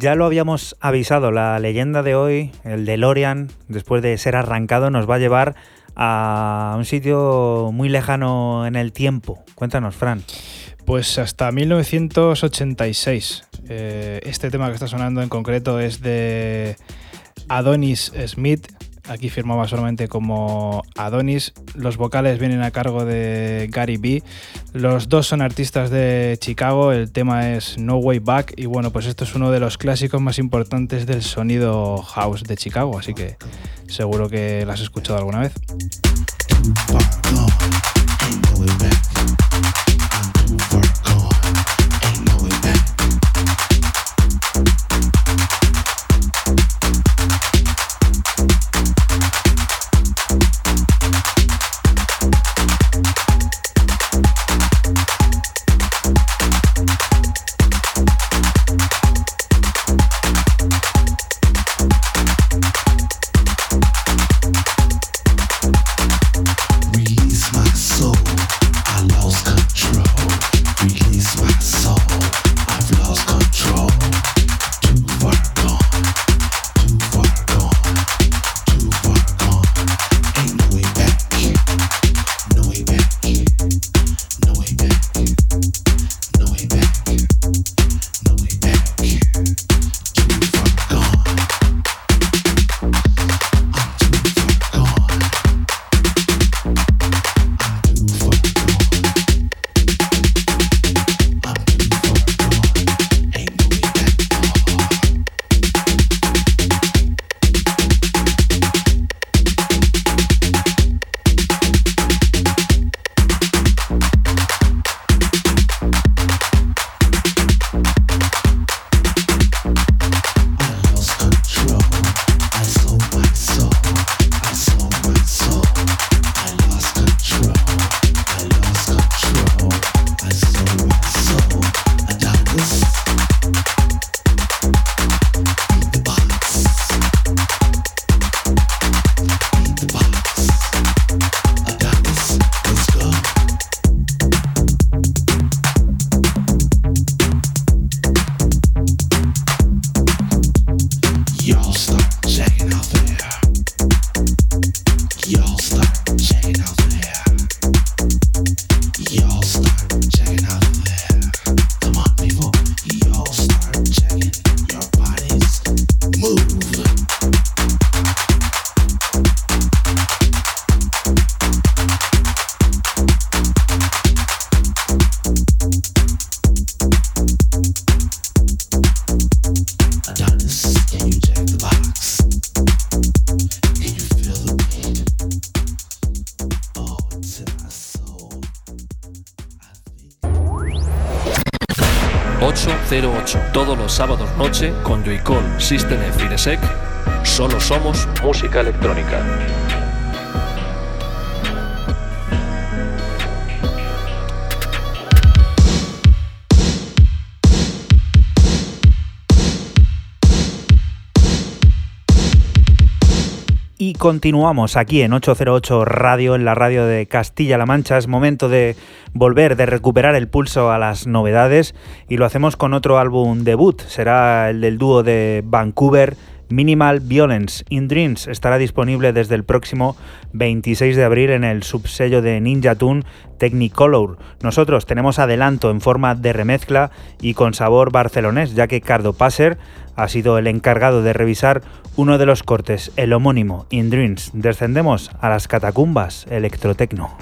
Ya lo habíamos avisado, la leyenda de hoy, el de Lorian, después de ser arrancado, nos va a llevar a un sitio muy lejano en el tiempo. Cuéntanos, Fran. Pues hasta 1986. Eh, este tema que está sonando en concreto es de Adonis Smith. Aquí firmaba solamente como Adonis. Los vocales vienen a cargo de Gary B. Los dos son artistas de Chicago. El tema es No Way Back. Y bueno, pues esto es uno de los clásicos más importantes del sonido house de Chicago. Así que seguro que lo has escuchado alguna vez. F y solo somos música electrónica. Y continuamos aquí en 808 Radio, en la radio de Castilla-La Mancha. Es momento de volver, de recuperar el pulso a las novedades y lo hacemos con otro álbum debut. Será el del dúo de Vancouver. Minimal Violence in Dreams estará disponible desde el próximo 26 de abril en el subsello de Ninja Tune Technicolor. Nosotros tenemos adelanto en forma de remezcla y con sabor barcelonés, ya que Cardo Passer ha sido el encargado de revisar uno de los cortes, el homónimo In Dreams. Descendemos a las catacumbas electrotecno.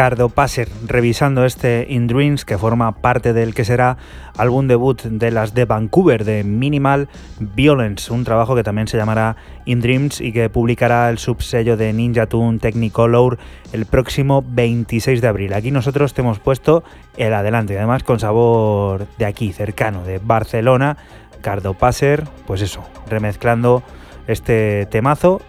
Cardo Passer revisando este In Dreams que forma parte del que será álbum debut de las de Vancouver de Minimal Violence, un trabajo que también se llamará In Dreams y que publicará el subsello de Ninja Tune Technicolor el próximo 26 de abril. Aquí nosotros te hemos puesto el adelante, además con sabor de aquí, cercano, de Barcelona, Cardo Passer, pues eso, remezclando este temazo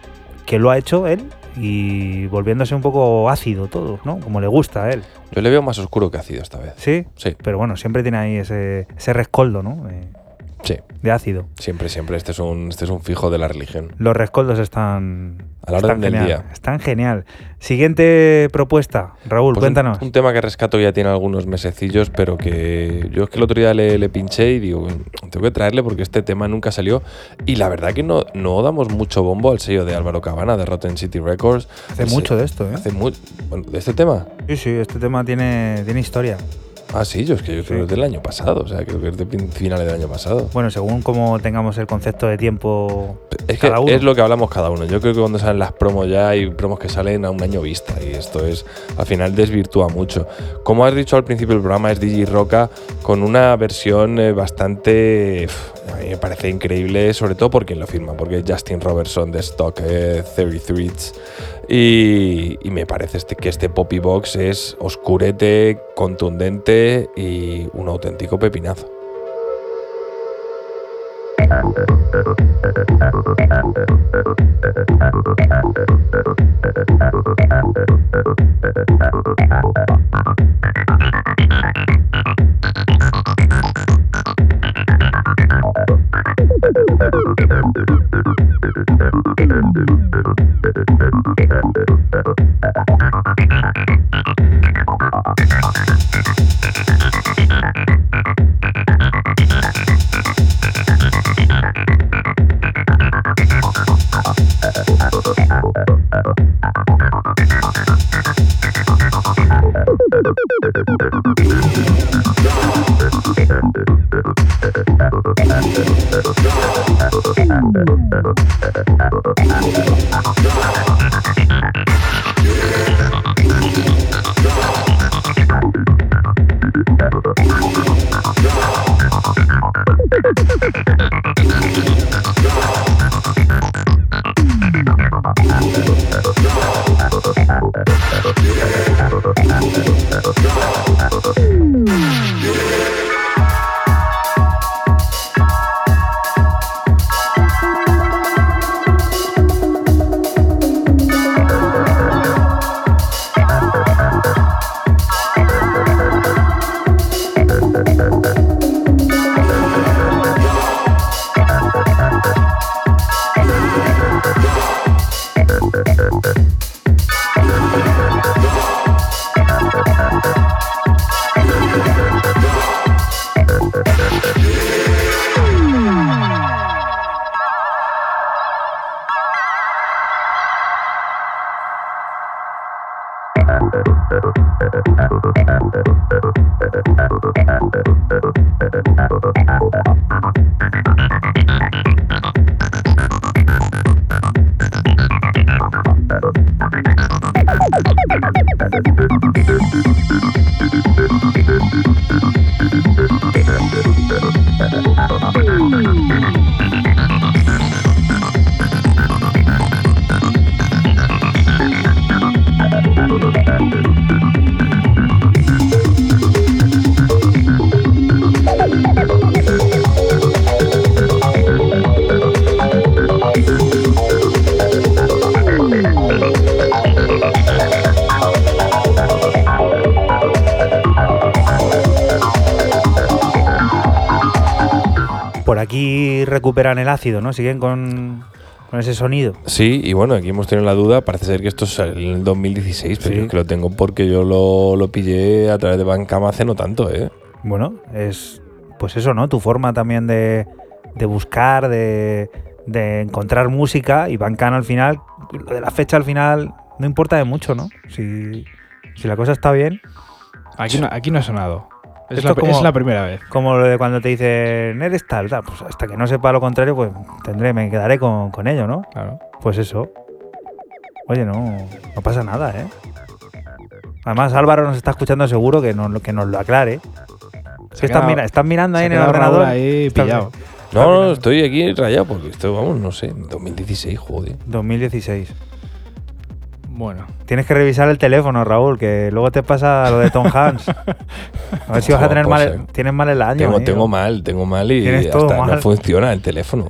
que lo ha hecho él y volviéndose un poco ácido todo, ¿no? Como le gusta a él. Yo le veo más oscuro que ácido esta vez. Sí, Sí, pero bueno, siempre tiene ahí ese, ese rescoldo, ¿no? Eh, sí. de ácido. Siempre, siempre. Este es un, este es un fijo de la religión. Los rescoldos están. A la orden del genial, día. Están genial. Siguiente propuesta, Raúl, Pues cuéntanos. Un, tema que rescato ya tiene algunos mesecillos, pero que yo es que el otro día le, le pinché y digo, tengo que traerle porque este tema nunca salió. Y la verdad que no, no damos mucho bombo al sello de Álvaro Cabana, de Rotten City Records. Hace mucho de esto, ¿eh? Hace mu- bueno, ¿De este tema? Sí, sí, este tema tiene, tiene historia. Ah, sí, yo es que yo creo que es del año pasado, o sea, creo que es de finales del año pasado. Bueno, según como tengamos el concepto de tiempo Es que cada uno. es lo que hablamos cada uno. Yo creo que cuando salen las promos ya hay promos que salen a un año vista y esto es al final desvirtúa mucho. Como has dicho al principio del programa es DJ Roca con una versión eh, bastante a mí me parece increíble, sobre todo por quien lo firma, porque Justin Robertson de Stock eh, 33 y, me parece este, que este Poppy Box es oscurete, contundente y un auténtico pepinazo. Thank you. Recuperan el ácido, ¿no? Siguen con, con ese sonido. Sí, y bueno, aquí hemos tenido la duda. Parece ser que esto en el 2016, pero Sí. yo es que lo tengo porque yo lo, lo pillé a través de Bandcamp hace no tanto, ¿eh? Bueno, es pues eso, ¿no? Tu forma también de, de buscar, de, de encontrar música y Bancano al final, lo de la fecha al final no importa de mucho, ¿no? Si, si la cosa está bien, Aquí no, aquí no ha sonado. Es Esto la, es como- es la primera vez. como lo de cuando te dicen eres tal, tal, pues hasta que no sepa lo contrario, pues tendré, me quedaré con, con ello, ¿no? Claro. Pues eso. Oye, no, no pasa nada, ¿eh? Además, Álvaro nos está escuchando seguro que nos, que nos lo aclare. Es que Se están, quedado- mira, están mirando ahí se en el ordenador. ahí Está- pillado. No, no, estoy aquí rayado porque esto, vamos, no sé, 2016, joder. 2016. Bueno, Tienes que revisar el teléfono, Raúl, que luego te pasa lo de Tom Hanks. A ver si vas a tener pues, mal, eh. tienes mal el año. Tengo, amigo. tengo mal, tengo mal y hasta todo no mal. funciona el teléfono.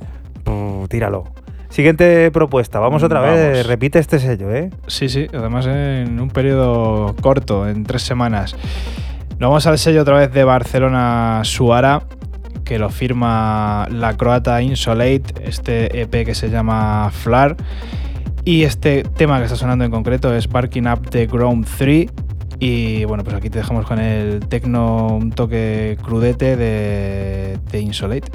Tíralo. Siguiente propuesta. Vamos otra vez. Repite este sello, ¿eh? sí, sí, además en un periodo corto, en tres semanas. Nos vamos al sello otra vez de Barcelona Suara, que lo firma la croata Insolate, este EP que se llama Flar. Y este tema que está sonando en concreto es Barking Up the Ground 3. Y bueno, pues aquí te dejamos con el tecno, toque crudete de, de Insolate.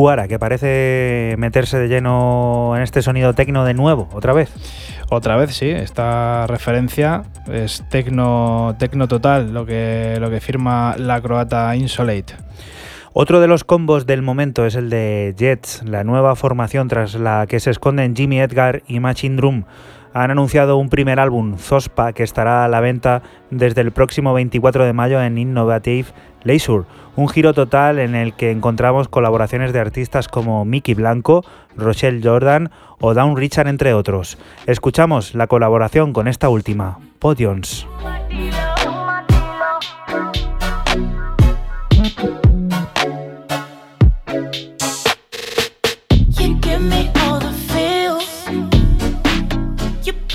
Suara, que parece meterse de lleno en este sonido tecno de nuevo, otra vez. Otra vez, sí, esta referencia es tecno, tecno total, lo que, lo que firma la croata Insolate. Otro de los combos del momento es el de Jets, la nueva formación tras la que se esconden Jimmy Edgar y Machine Drum. Han anunciado un primer álbum, Zospa, que estará a la venta desde el próximo 24 de mayo en Innovative Leisure, un giro total en el que encontramos colaboraciones de artistas como Mickey Blanco, Rochelle Jordan o Down Richard, entre otros. Escuchamos la colaboración con esta última, Podions.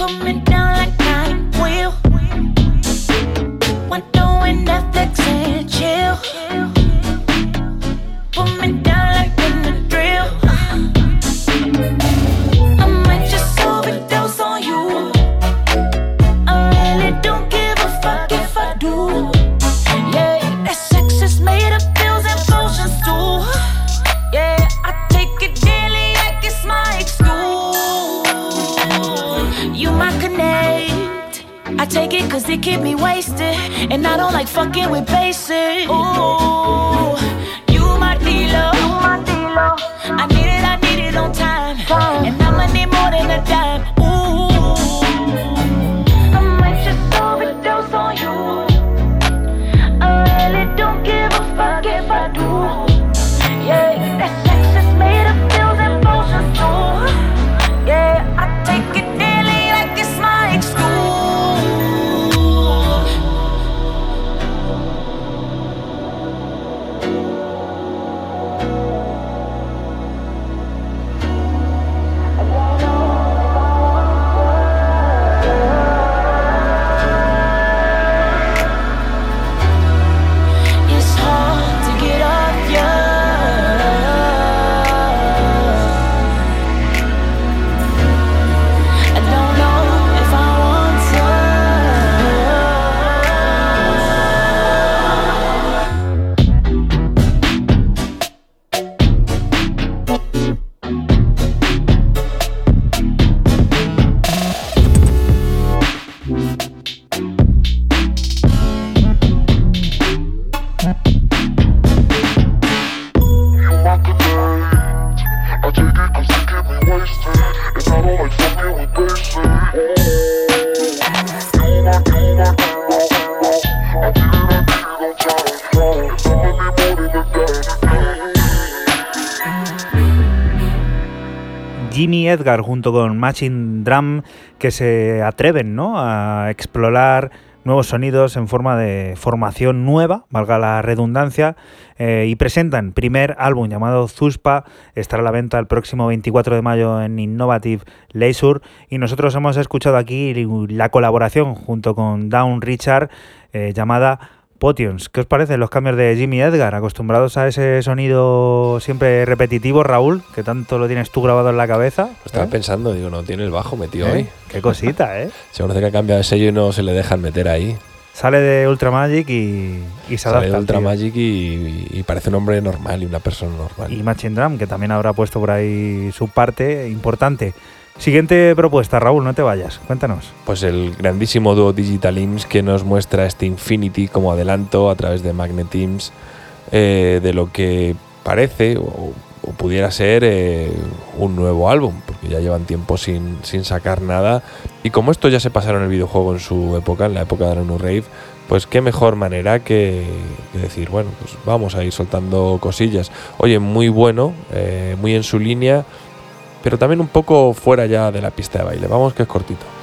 coming down. it cause they keep me wasted. And I don't like fucking with basic. Ooh, you my dealer. I need it, I need it on time. And I'ma need more than a dime. Edgar junto con Matching Drum que se atreven ¿no? a explorar nuevos sonidos en forma de formación nueva, valga la redundancia, eh, y presentan primer álbum llamado Zuspa, estará a la venta el próximo 24 de mayo en Innovative Leisure, y nosotros hemos escuchado aquí la colaboración junto con Down Richard eh, llamada Potions. ¿Qué os parecen los cambios de Jimmy Edgar? Acostumbrados a ese sonido siempre repetitivo, Raúl, que tanto lo tienes tú grabado en la cabeza. Estaba ¿eh? pensando, digo, no tiene el bajo metido ¿Eh? ahí. Qué cosita, ¿eh? Se conoce que ha cambiado de sello y no se le dejan meter ahí. Sale de Ultra Magic y, y se Sale de Ultra Magic y, parece un hombre normal y una persona normal. Y Machine Drum, que también habrá puesto por ahí su parte importante. Siguiente propuesta, Raúl, no te vayas, cuéntanos. Pues el grandísimo dúo Digital Imps que nos muestra este Infinity como adelanto a través de Magnet Imps eh, de lo que parece o, pudiera ser eh, un nuevo álbum, porque ya llevan tiempo sin, sacar nada. Y como esto ya se pasaron el videojuego en su época, en la época de la New Rave, pues qué mejor manera que, decir, bueno, pues vamos a ir soltando cosillas. Oye, muy bueno, eh, muy en su línea pero también un poco fuera ya de la pista de baile. Vamos que es cortito.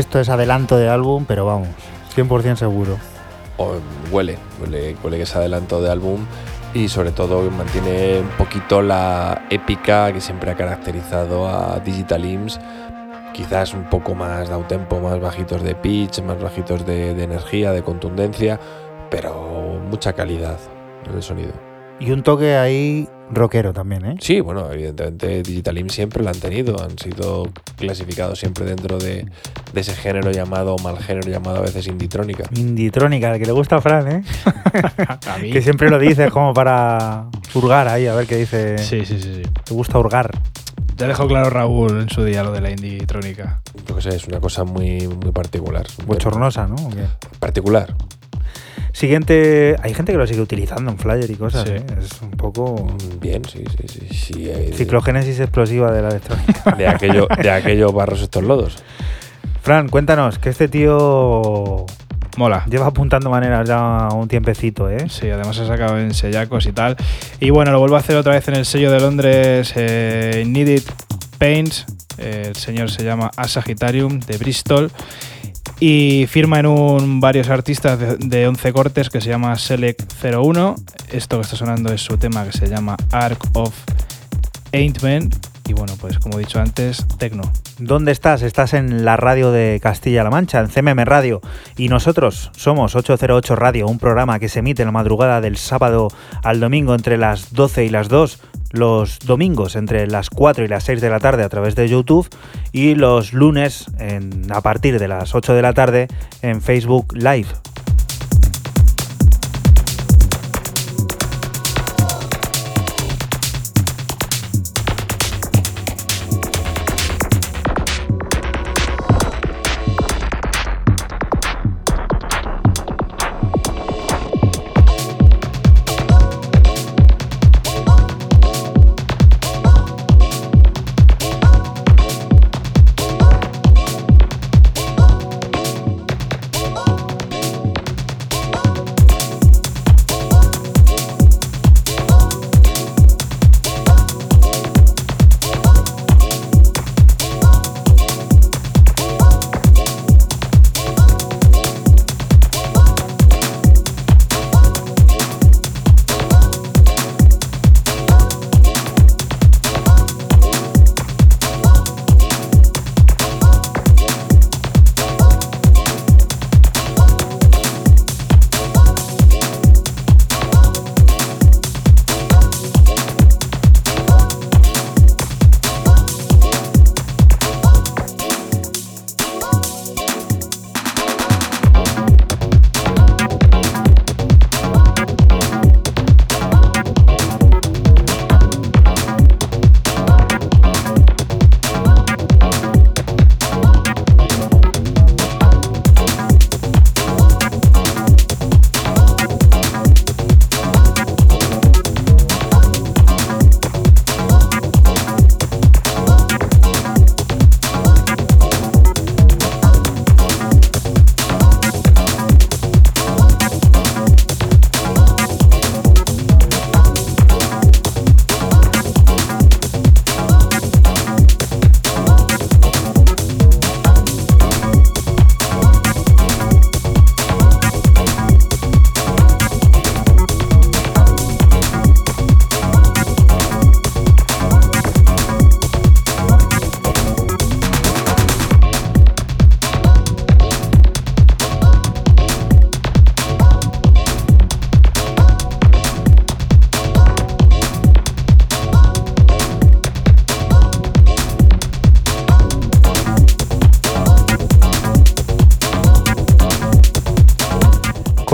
Esto es adelanto de álbum, pero vamos, 100% seguro. Huele, huele, huele que es adelanto de álbum y sobre todo mantiene un poquito la épica que siempre ha caracterizado a Digital Imps. Quizás un poco más de tempo, más bajitos de pitch, más bajitos de, de energía, de contundencia, pero mucha calidad en el sonido. Y un toque ahí rockero también, ¿eh? Sí, bueno, evidentemente Digital Imps siempre lo han tenido, han sido clasificados siempre dentro de, de ese género llamado, mal género llamado a veces inditrónica. Inditrónica, el que le gusta a Fran, ¿eh? A mí. que siempre lo dices como para hurgar ahí, a ver qué dice. Sí, sí, sí, sí. Te gusta hurgar. Ya dejó claro Raúl en su día lo de la indie trónica. Yo qué sé, es una cosa muy, muy particular. Bochornosa, ¿no? ¿O qué? Particular. Siguiente. Hay gente que lo sigue utilizando en flyer y cosas, Sí. ¿eh? Es un poco. Bien, sí, sí, sí. sí hay Ciclogénesis explosiva de la electrónica. de aquello, de aquello barros estos lodos. Fran, cuéntanos, que este tío Mola. lleva apuntando maneras ya un tiempecito, ¿eh? Sí, además ha sacado en sellacos y tal. Y bueno, lo vuelvo a hacer otra vez en el sello de Londres, eh, Needed Paints. Eh, el señor se llama A Sagittarium de Bristol. Y firma en un varios artistas de, de 11 cortes que se llama Select 01. Esto que está sonando es su tema que se llama Arc of Aintment. Y bueno, pues como he dicho antes, Tecno. ¿Dónde estás? Estás en la radio de Castilla-La Mancha, en CMM Radio. Y nosotros somos 808 Radio, un programa que se emite en la madrugada del sábado al domingo entre las 12 y las 2, los domingos entre las 4 y las 6 de la tarde a través de YouTube y los lunes a partir de las 8 de la tarde en Facebook Live.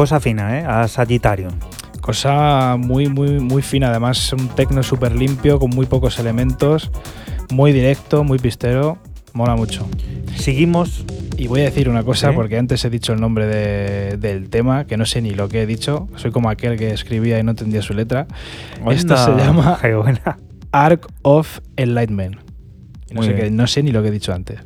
Cosa fina, ¿eh? A Sagittarium. Cosa muy, muy, muy fina. Además, un tecno súper limpio, con muy pocos elementos, muy directo, muy pistero. Mola mucho. Seguimos. Y voy a decir una cosa, porque antes he dicho el nombre de- del tema, que no sé ni lo que he dicho. Soy como aquel que escribía y no entendía su letra. Esto se llama. Arc of Enlightenment. No sé, qué- no sé ni lo que he dicho antes.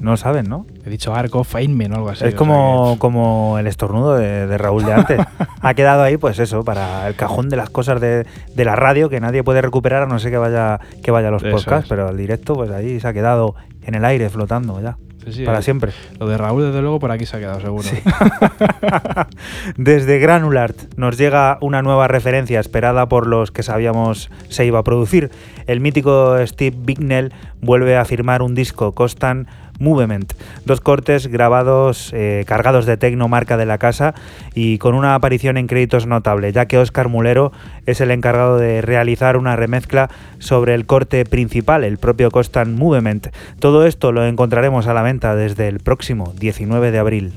No saben, ¿no? He dicho Arc of Aimment o algo así. es como, que- como el estornudo de, de Raúl de antes. ha quedado ahí, pues eso, para el cajón de las cosas de, de la radio que nadie puede recuperar a no ser que vaya, que vaya a los Eso podcasts, es. pero el directo, pues ahí se ha quedado en el aire flotando ya. Sí, para eh, siempre. Lo de Raúl, desde luego, por aquí se ha quedado seguro. Desde Granulart nos llega una nueva referencia esperada por los que sabíamos se iba a producir. El mítico Steve Bignell vuelve a firmar un disco, Constant Movement. Dos cortes grabados, eh, cargados de tecno marca de la casa y con una aparición en créditos notable, ya que Oscar Mulero es el encargado de realizar una remezcla sobre el corte principal, el propio Constant Movement. Todo esto lo encontraremos a la venta desde el próximo 19 de abril.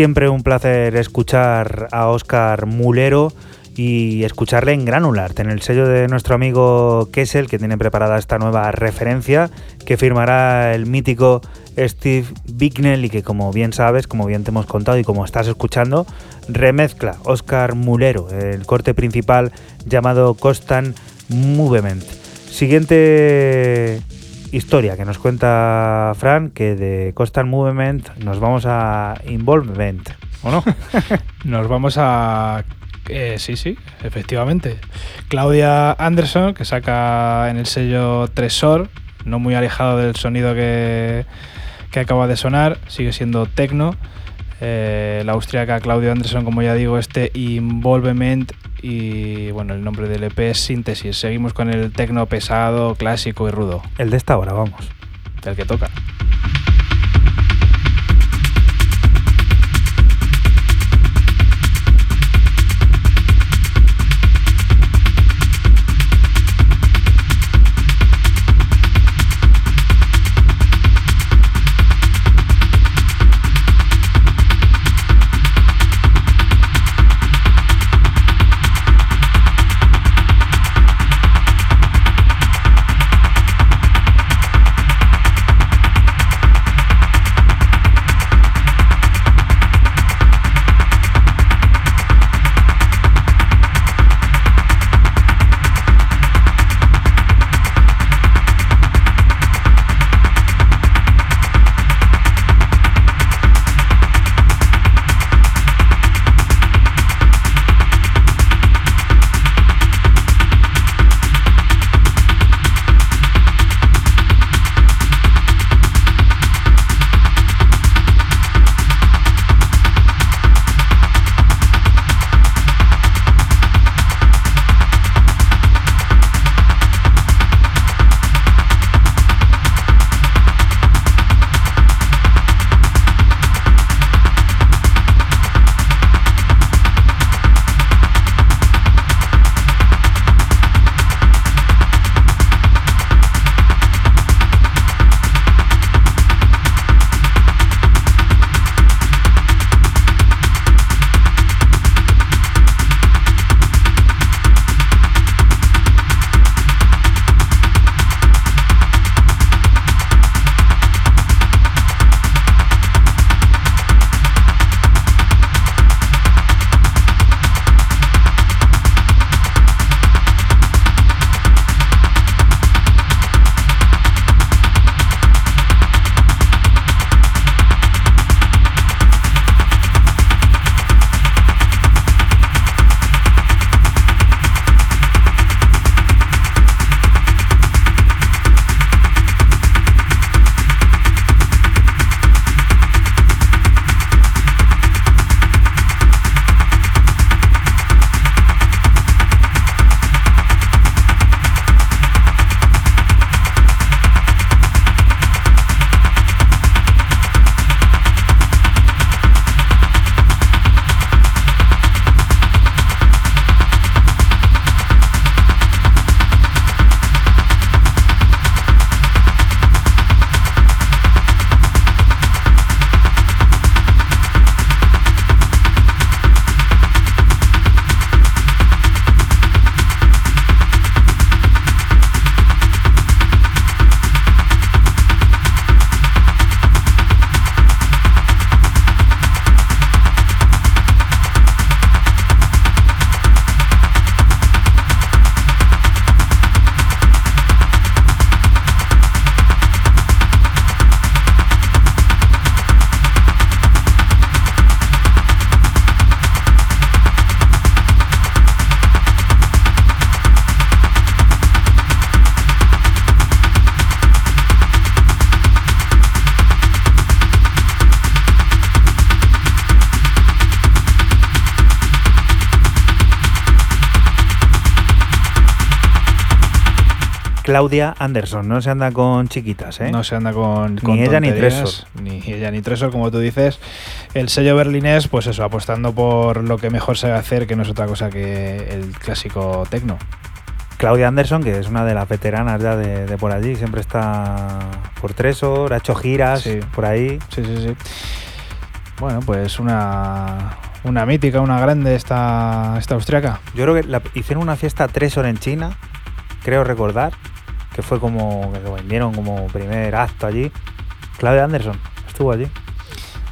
Siempre un placer escuchar a Oscar Mulero y escucharle en Granulart, en el sello de nuestro amigo Kessel, que tiene preparada esta nueva referencia que firmará el mítico Steve Bignell y que como bien sabes, como bien te hemos contado y como estás escuchando, remezcla Oscar Mulero, el corte principal llamado Constant Movement. Siguiente historia que nos cuenta Fran, que de Constant Movement nos vamos a Involvement, ¿o no? Nos vamos a. eh, sí, sí, efectivamente. Claudia Anderson, que saca en el sello Tresor, no muy alejado del sonido que, que acaba de sonar, sigue siendo techno. Eh, la austríaca Claudia Anderson, como ya digo, este Involvement y bueno, el nombre del EP es Síntesis. Seguimos con el techno pesado, clásico y rudo, El de esta hora, vamos. el que toca. Claudia Anderson, no se anda con chiquitas, ¿eh? No se anda con, con Ni ella ni tonterías, Ni ella ni Tresor, como tú dices. El sello berlinés, pues eso, apostando por lo que mejor sabe hacer, que no es otra cosa que el clásico tecno. Claudia Anderson, que es una de las veteranas ya de, de por allí, siempre está por Tresor, ha hecho giras Sí. por ahí. Sí, sí, sí. Bueno, pues una, una mítica, una grande esta, esta austriaca. Yo creo que la- hicieron una fiesta Tresor en China, creo recordar, que fue como que lo vendieron como primer acto allí. Claudia Anderson estuvo allí,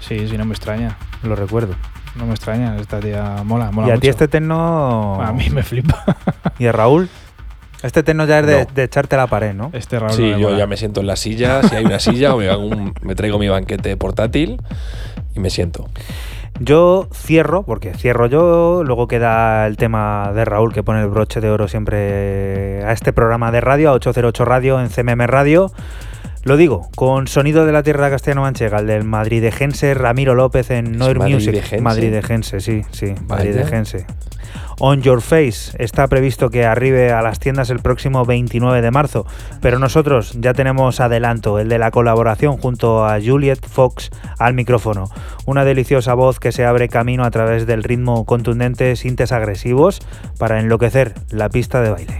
Sí, sí, no me extraña. lo recuerdo. No me extraña, esta tía mola, mola y a mucho. ti este tecno. A mí me flipa. ¿Y a Raúl? Este tecno ya es de, No. de echarte a la pared, ¿no? Este Raúl Sí, no yo mola. ya me siento en la silla, si hay una silla, o me, hago un- me traigo mi banquete portátil y me siento. Yo cierro, porque cierro yo, luego queda el tema de Raúl que pone el broche de oro siempre a este programa de radio, a 808 Radio en CMM Radio. Lo digo, con sonido de la tierra castellano-manchega, el del madridejense Ramiro López en Noir Music. madridejense? Sí, sí, madridejense. On Your Face está previsto que arribe a las tiendas el próximo 29 de marzo, pero nosotros ya tenemos adelanto, el de la colaboración junto a Juliet Fox al micrófono. Una deliciosa voz que se abre camino a través del ritmo contundente, sintes agresivos, para enloquecer la pista de baile.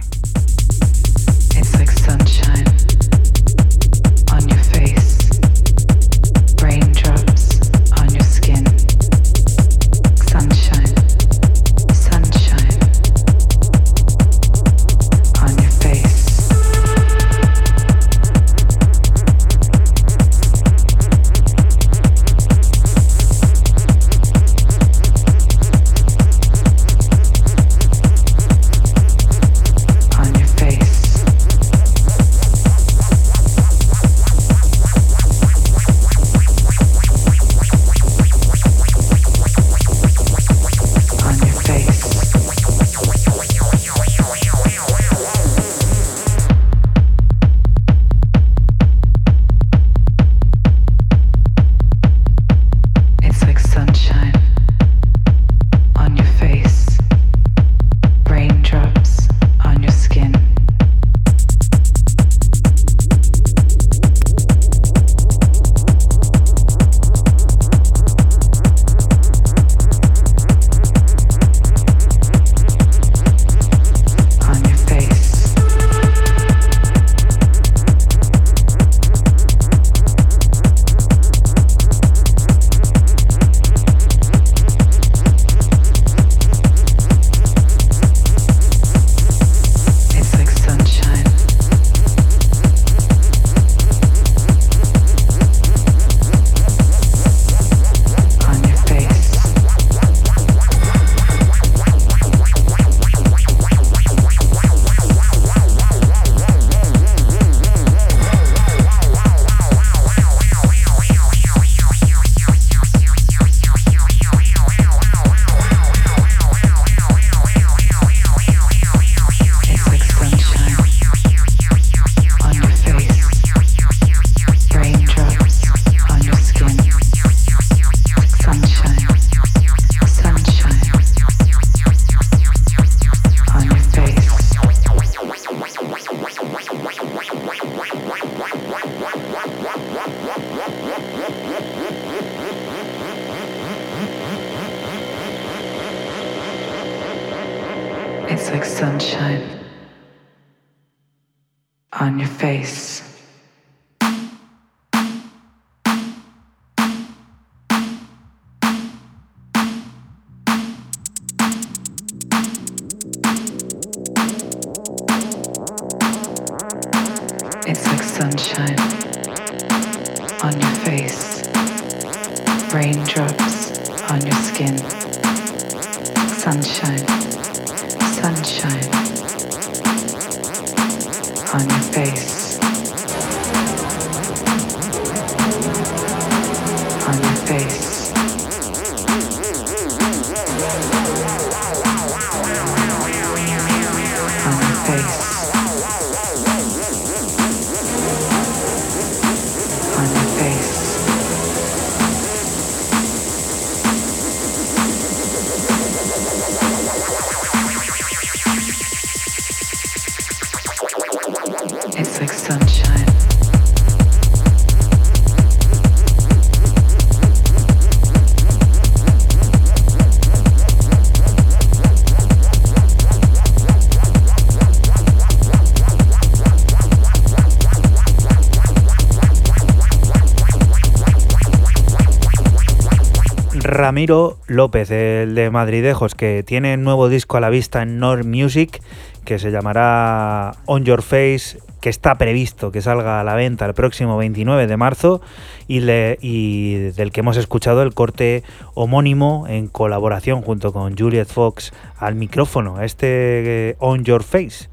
Ramiro López, el de Madridejos, que tiene nuevo disco a la vista en Nord Music, que se llamará On Your Face, que está previsto que salga a la venta el próximo 29 de marzo y, y del que hemos escuchado el corte homónimo en colaboración junto con Juliet Fox al micrófono, este eh, On Your Face.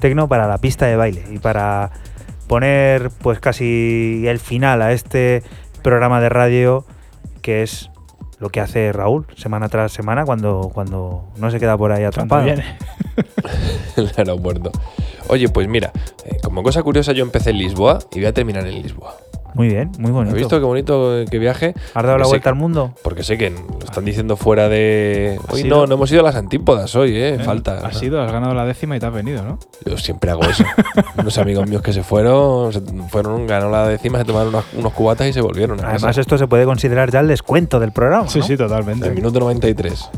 Tecno para la pista de baile y para poner pues casi el final a este programa de radio que es lo que hace Raúl semana tras semana cuando, cuando no se queda por ahí atrapado. el aeropuerto. Oye, pues mira, eh, como cosa curiosa, yo empecé en Lisboa y voy a terminar en Lisboa. Muy bien, muy bonito. ¿Has visto qué bonito que viaje? ¿Has dado la Porque vuelta que- al mundo? Porque sé que lo están diciendo fuera de. ¿Has Hoy ido? no, no hemos ido a las antípodas hoy, ¿eh? Eh, Falta. Has ido, has ganado la décima y te has venido, ¿no? Yo siempre hago eso. Unos amigos míos que se fueron, se fueron, ganó la décima, se tomaron unos, unos cubatas y se volvieron a Además, casa. esto se puede considerar ya el descuento del programa. Sí, ¿no? sí, totalmente. El minuto 93.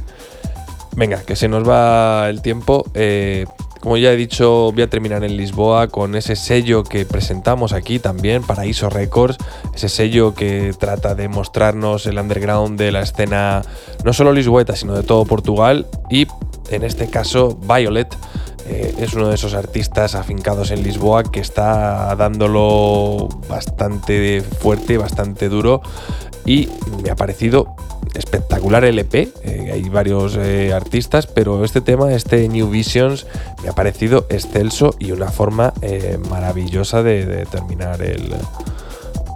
Venga, que se nos va el tiempo. Eh, como ya he dicho, voy a terminar en Lisboa con ese sello que presentamos aquí también, Paraíso Records. Ese sello que trata de mostrarnos el underground de la escena, no solo lisboeta, sino de todo Portugal. Y en este caso, Violet. eh, es uno de esos artistas afincados en Lisboa que está dándolo bastante fuerte, bastante duro y me ha parecido espectacular el EP. eh, hay varios eh, artistas, pero este tema, este New Visions, me ha parecido excelso y una forma eh, maravillosa de, de terminar el,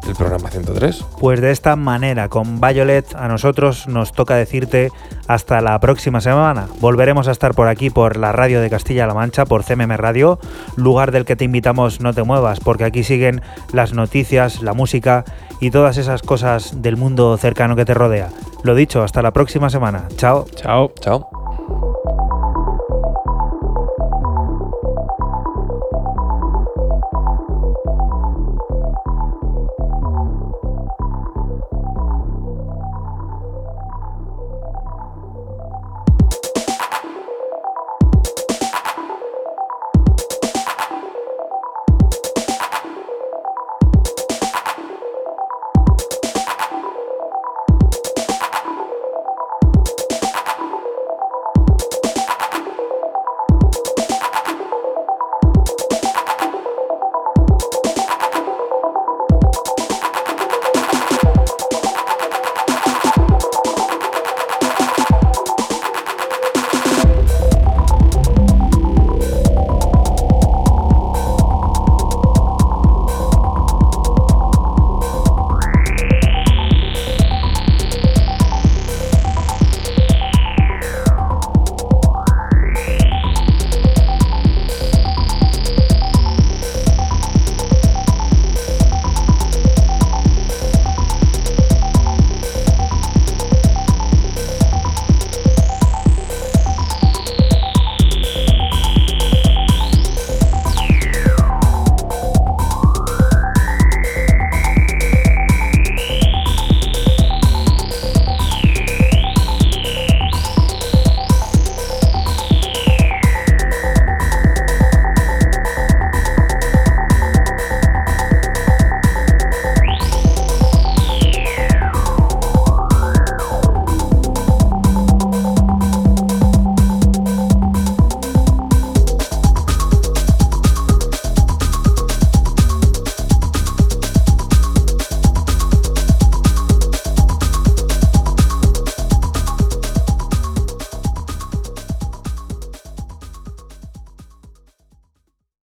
el programa 103. Pues de esta manera, con Violet, a nosotros nos toca decirte hasta la próxima semana. Volveremos a estar por aquí, por la radio de Castilla-La Mancha, por CMM Radio, lugar del que te invitamos no te muevas, porque aquí siguen las noticias, la música y todas esas cosas del mundo cercano que te rodea. Lo dicho, hasta la próxima semana. Chao. Chao. Chao.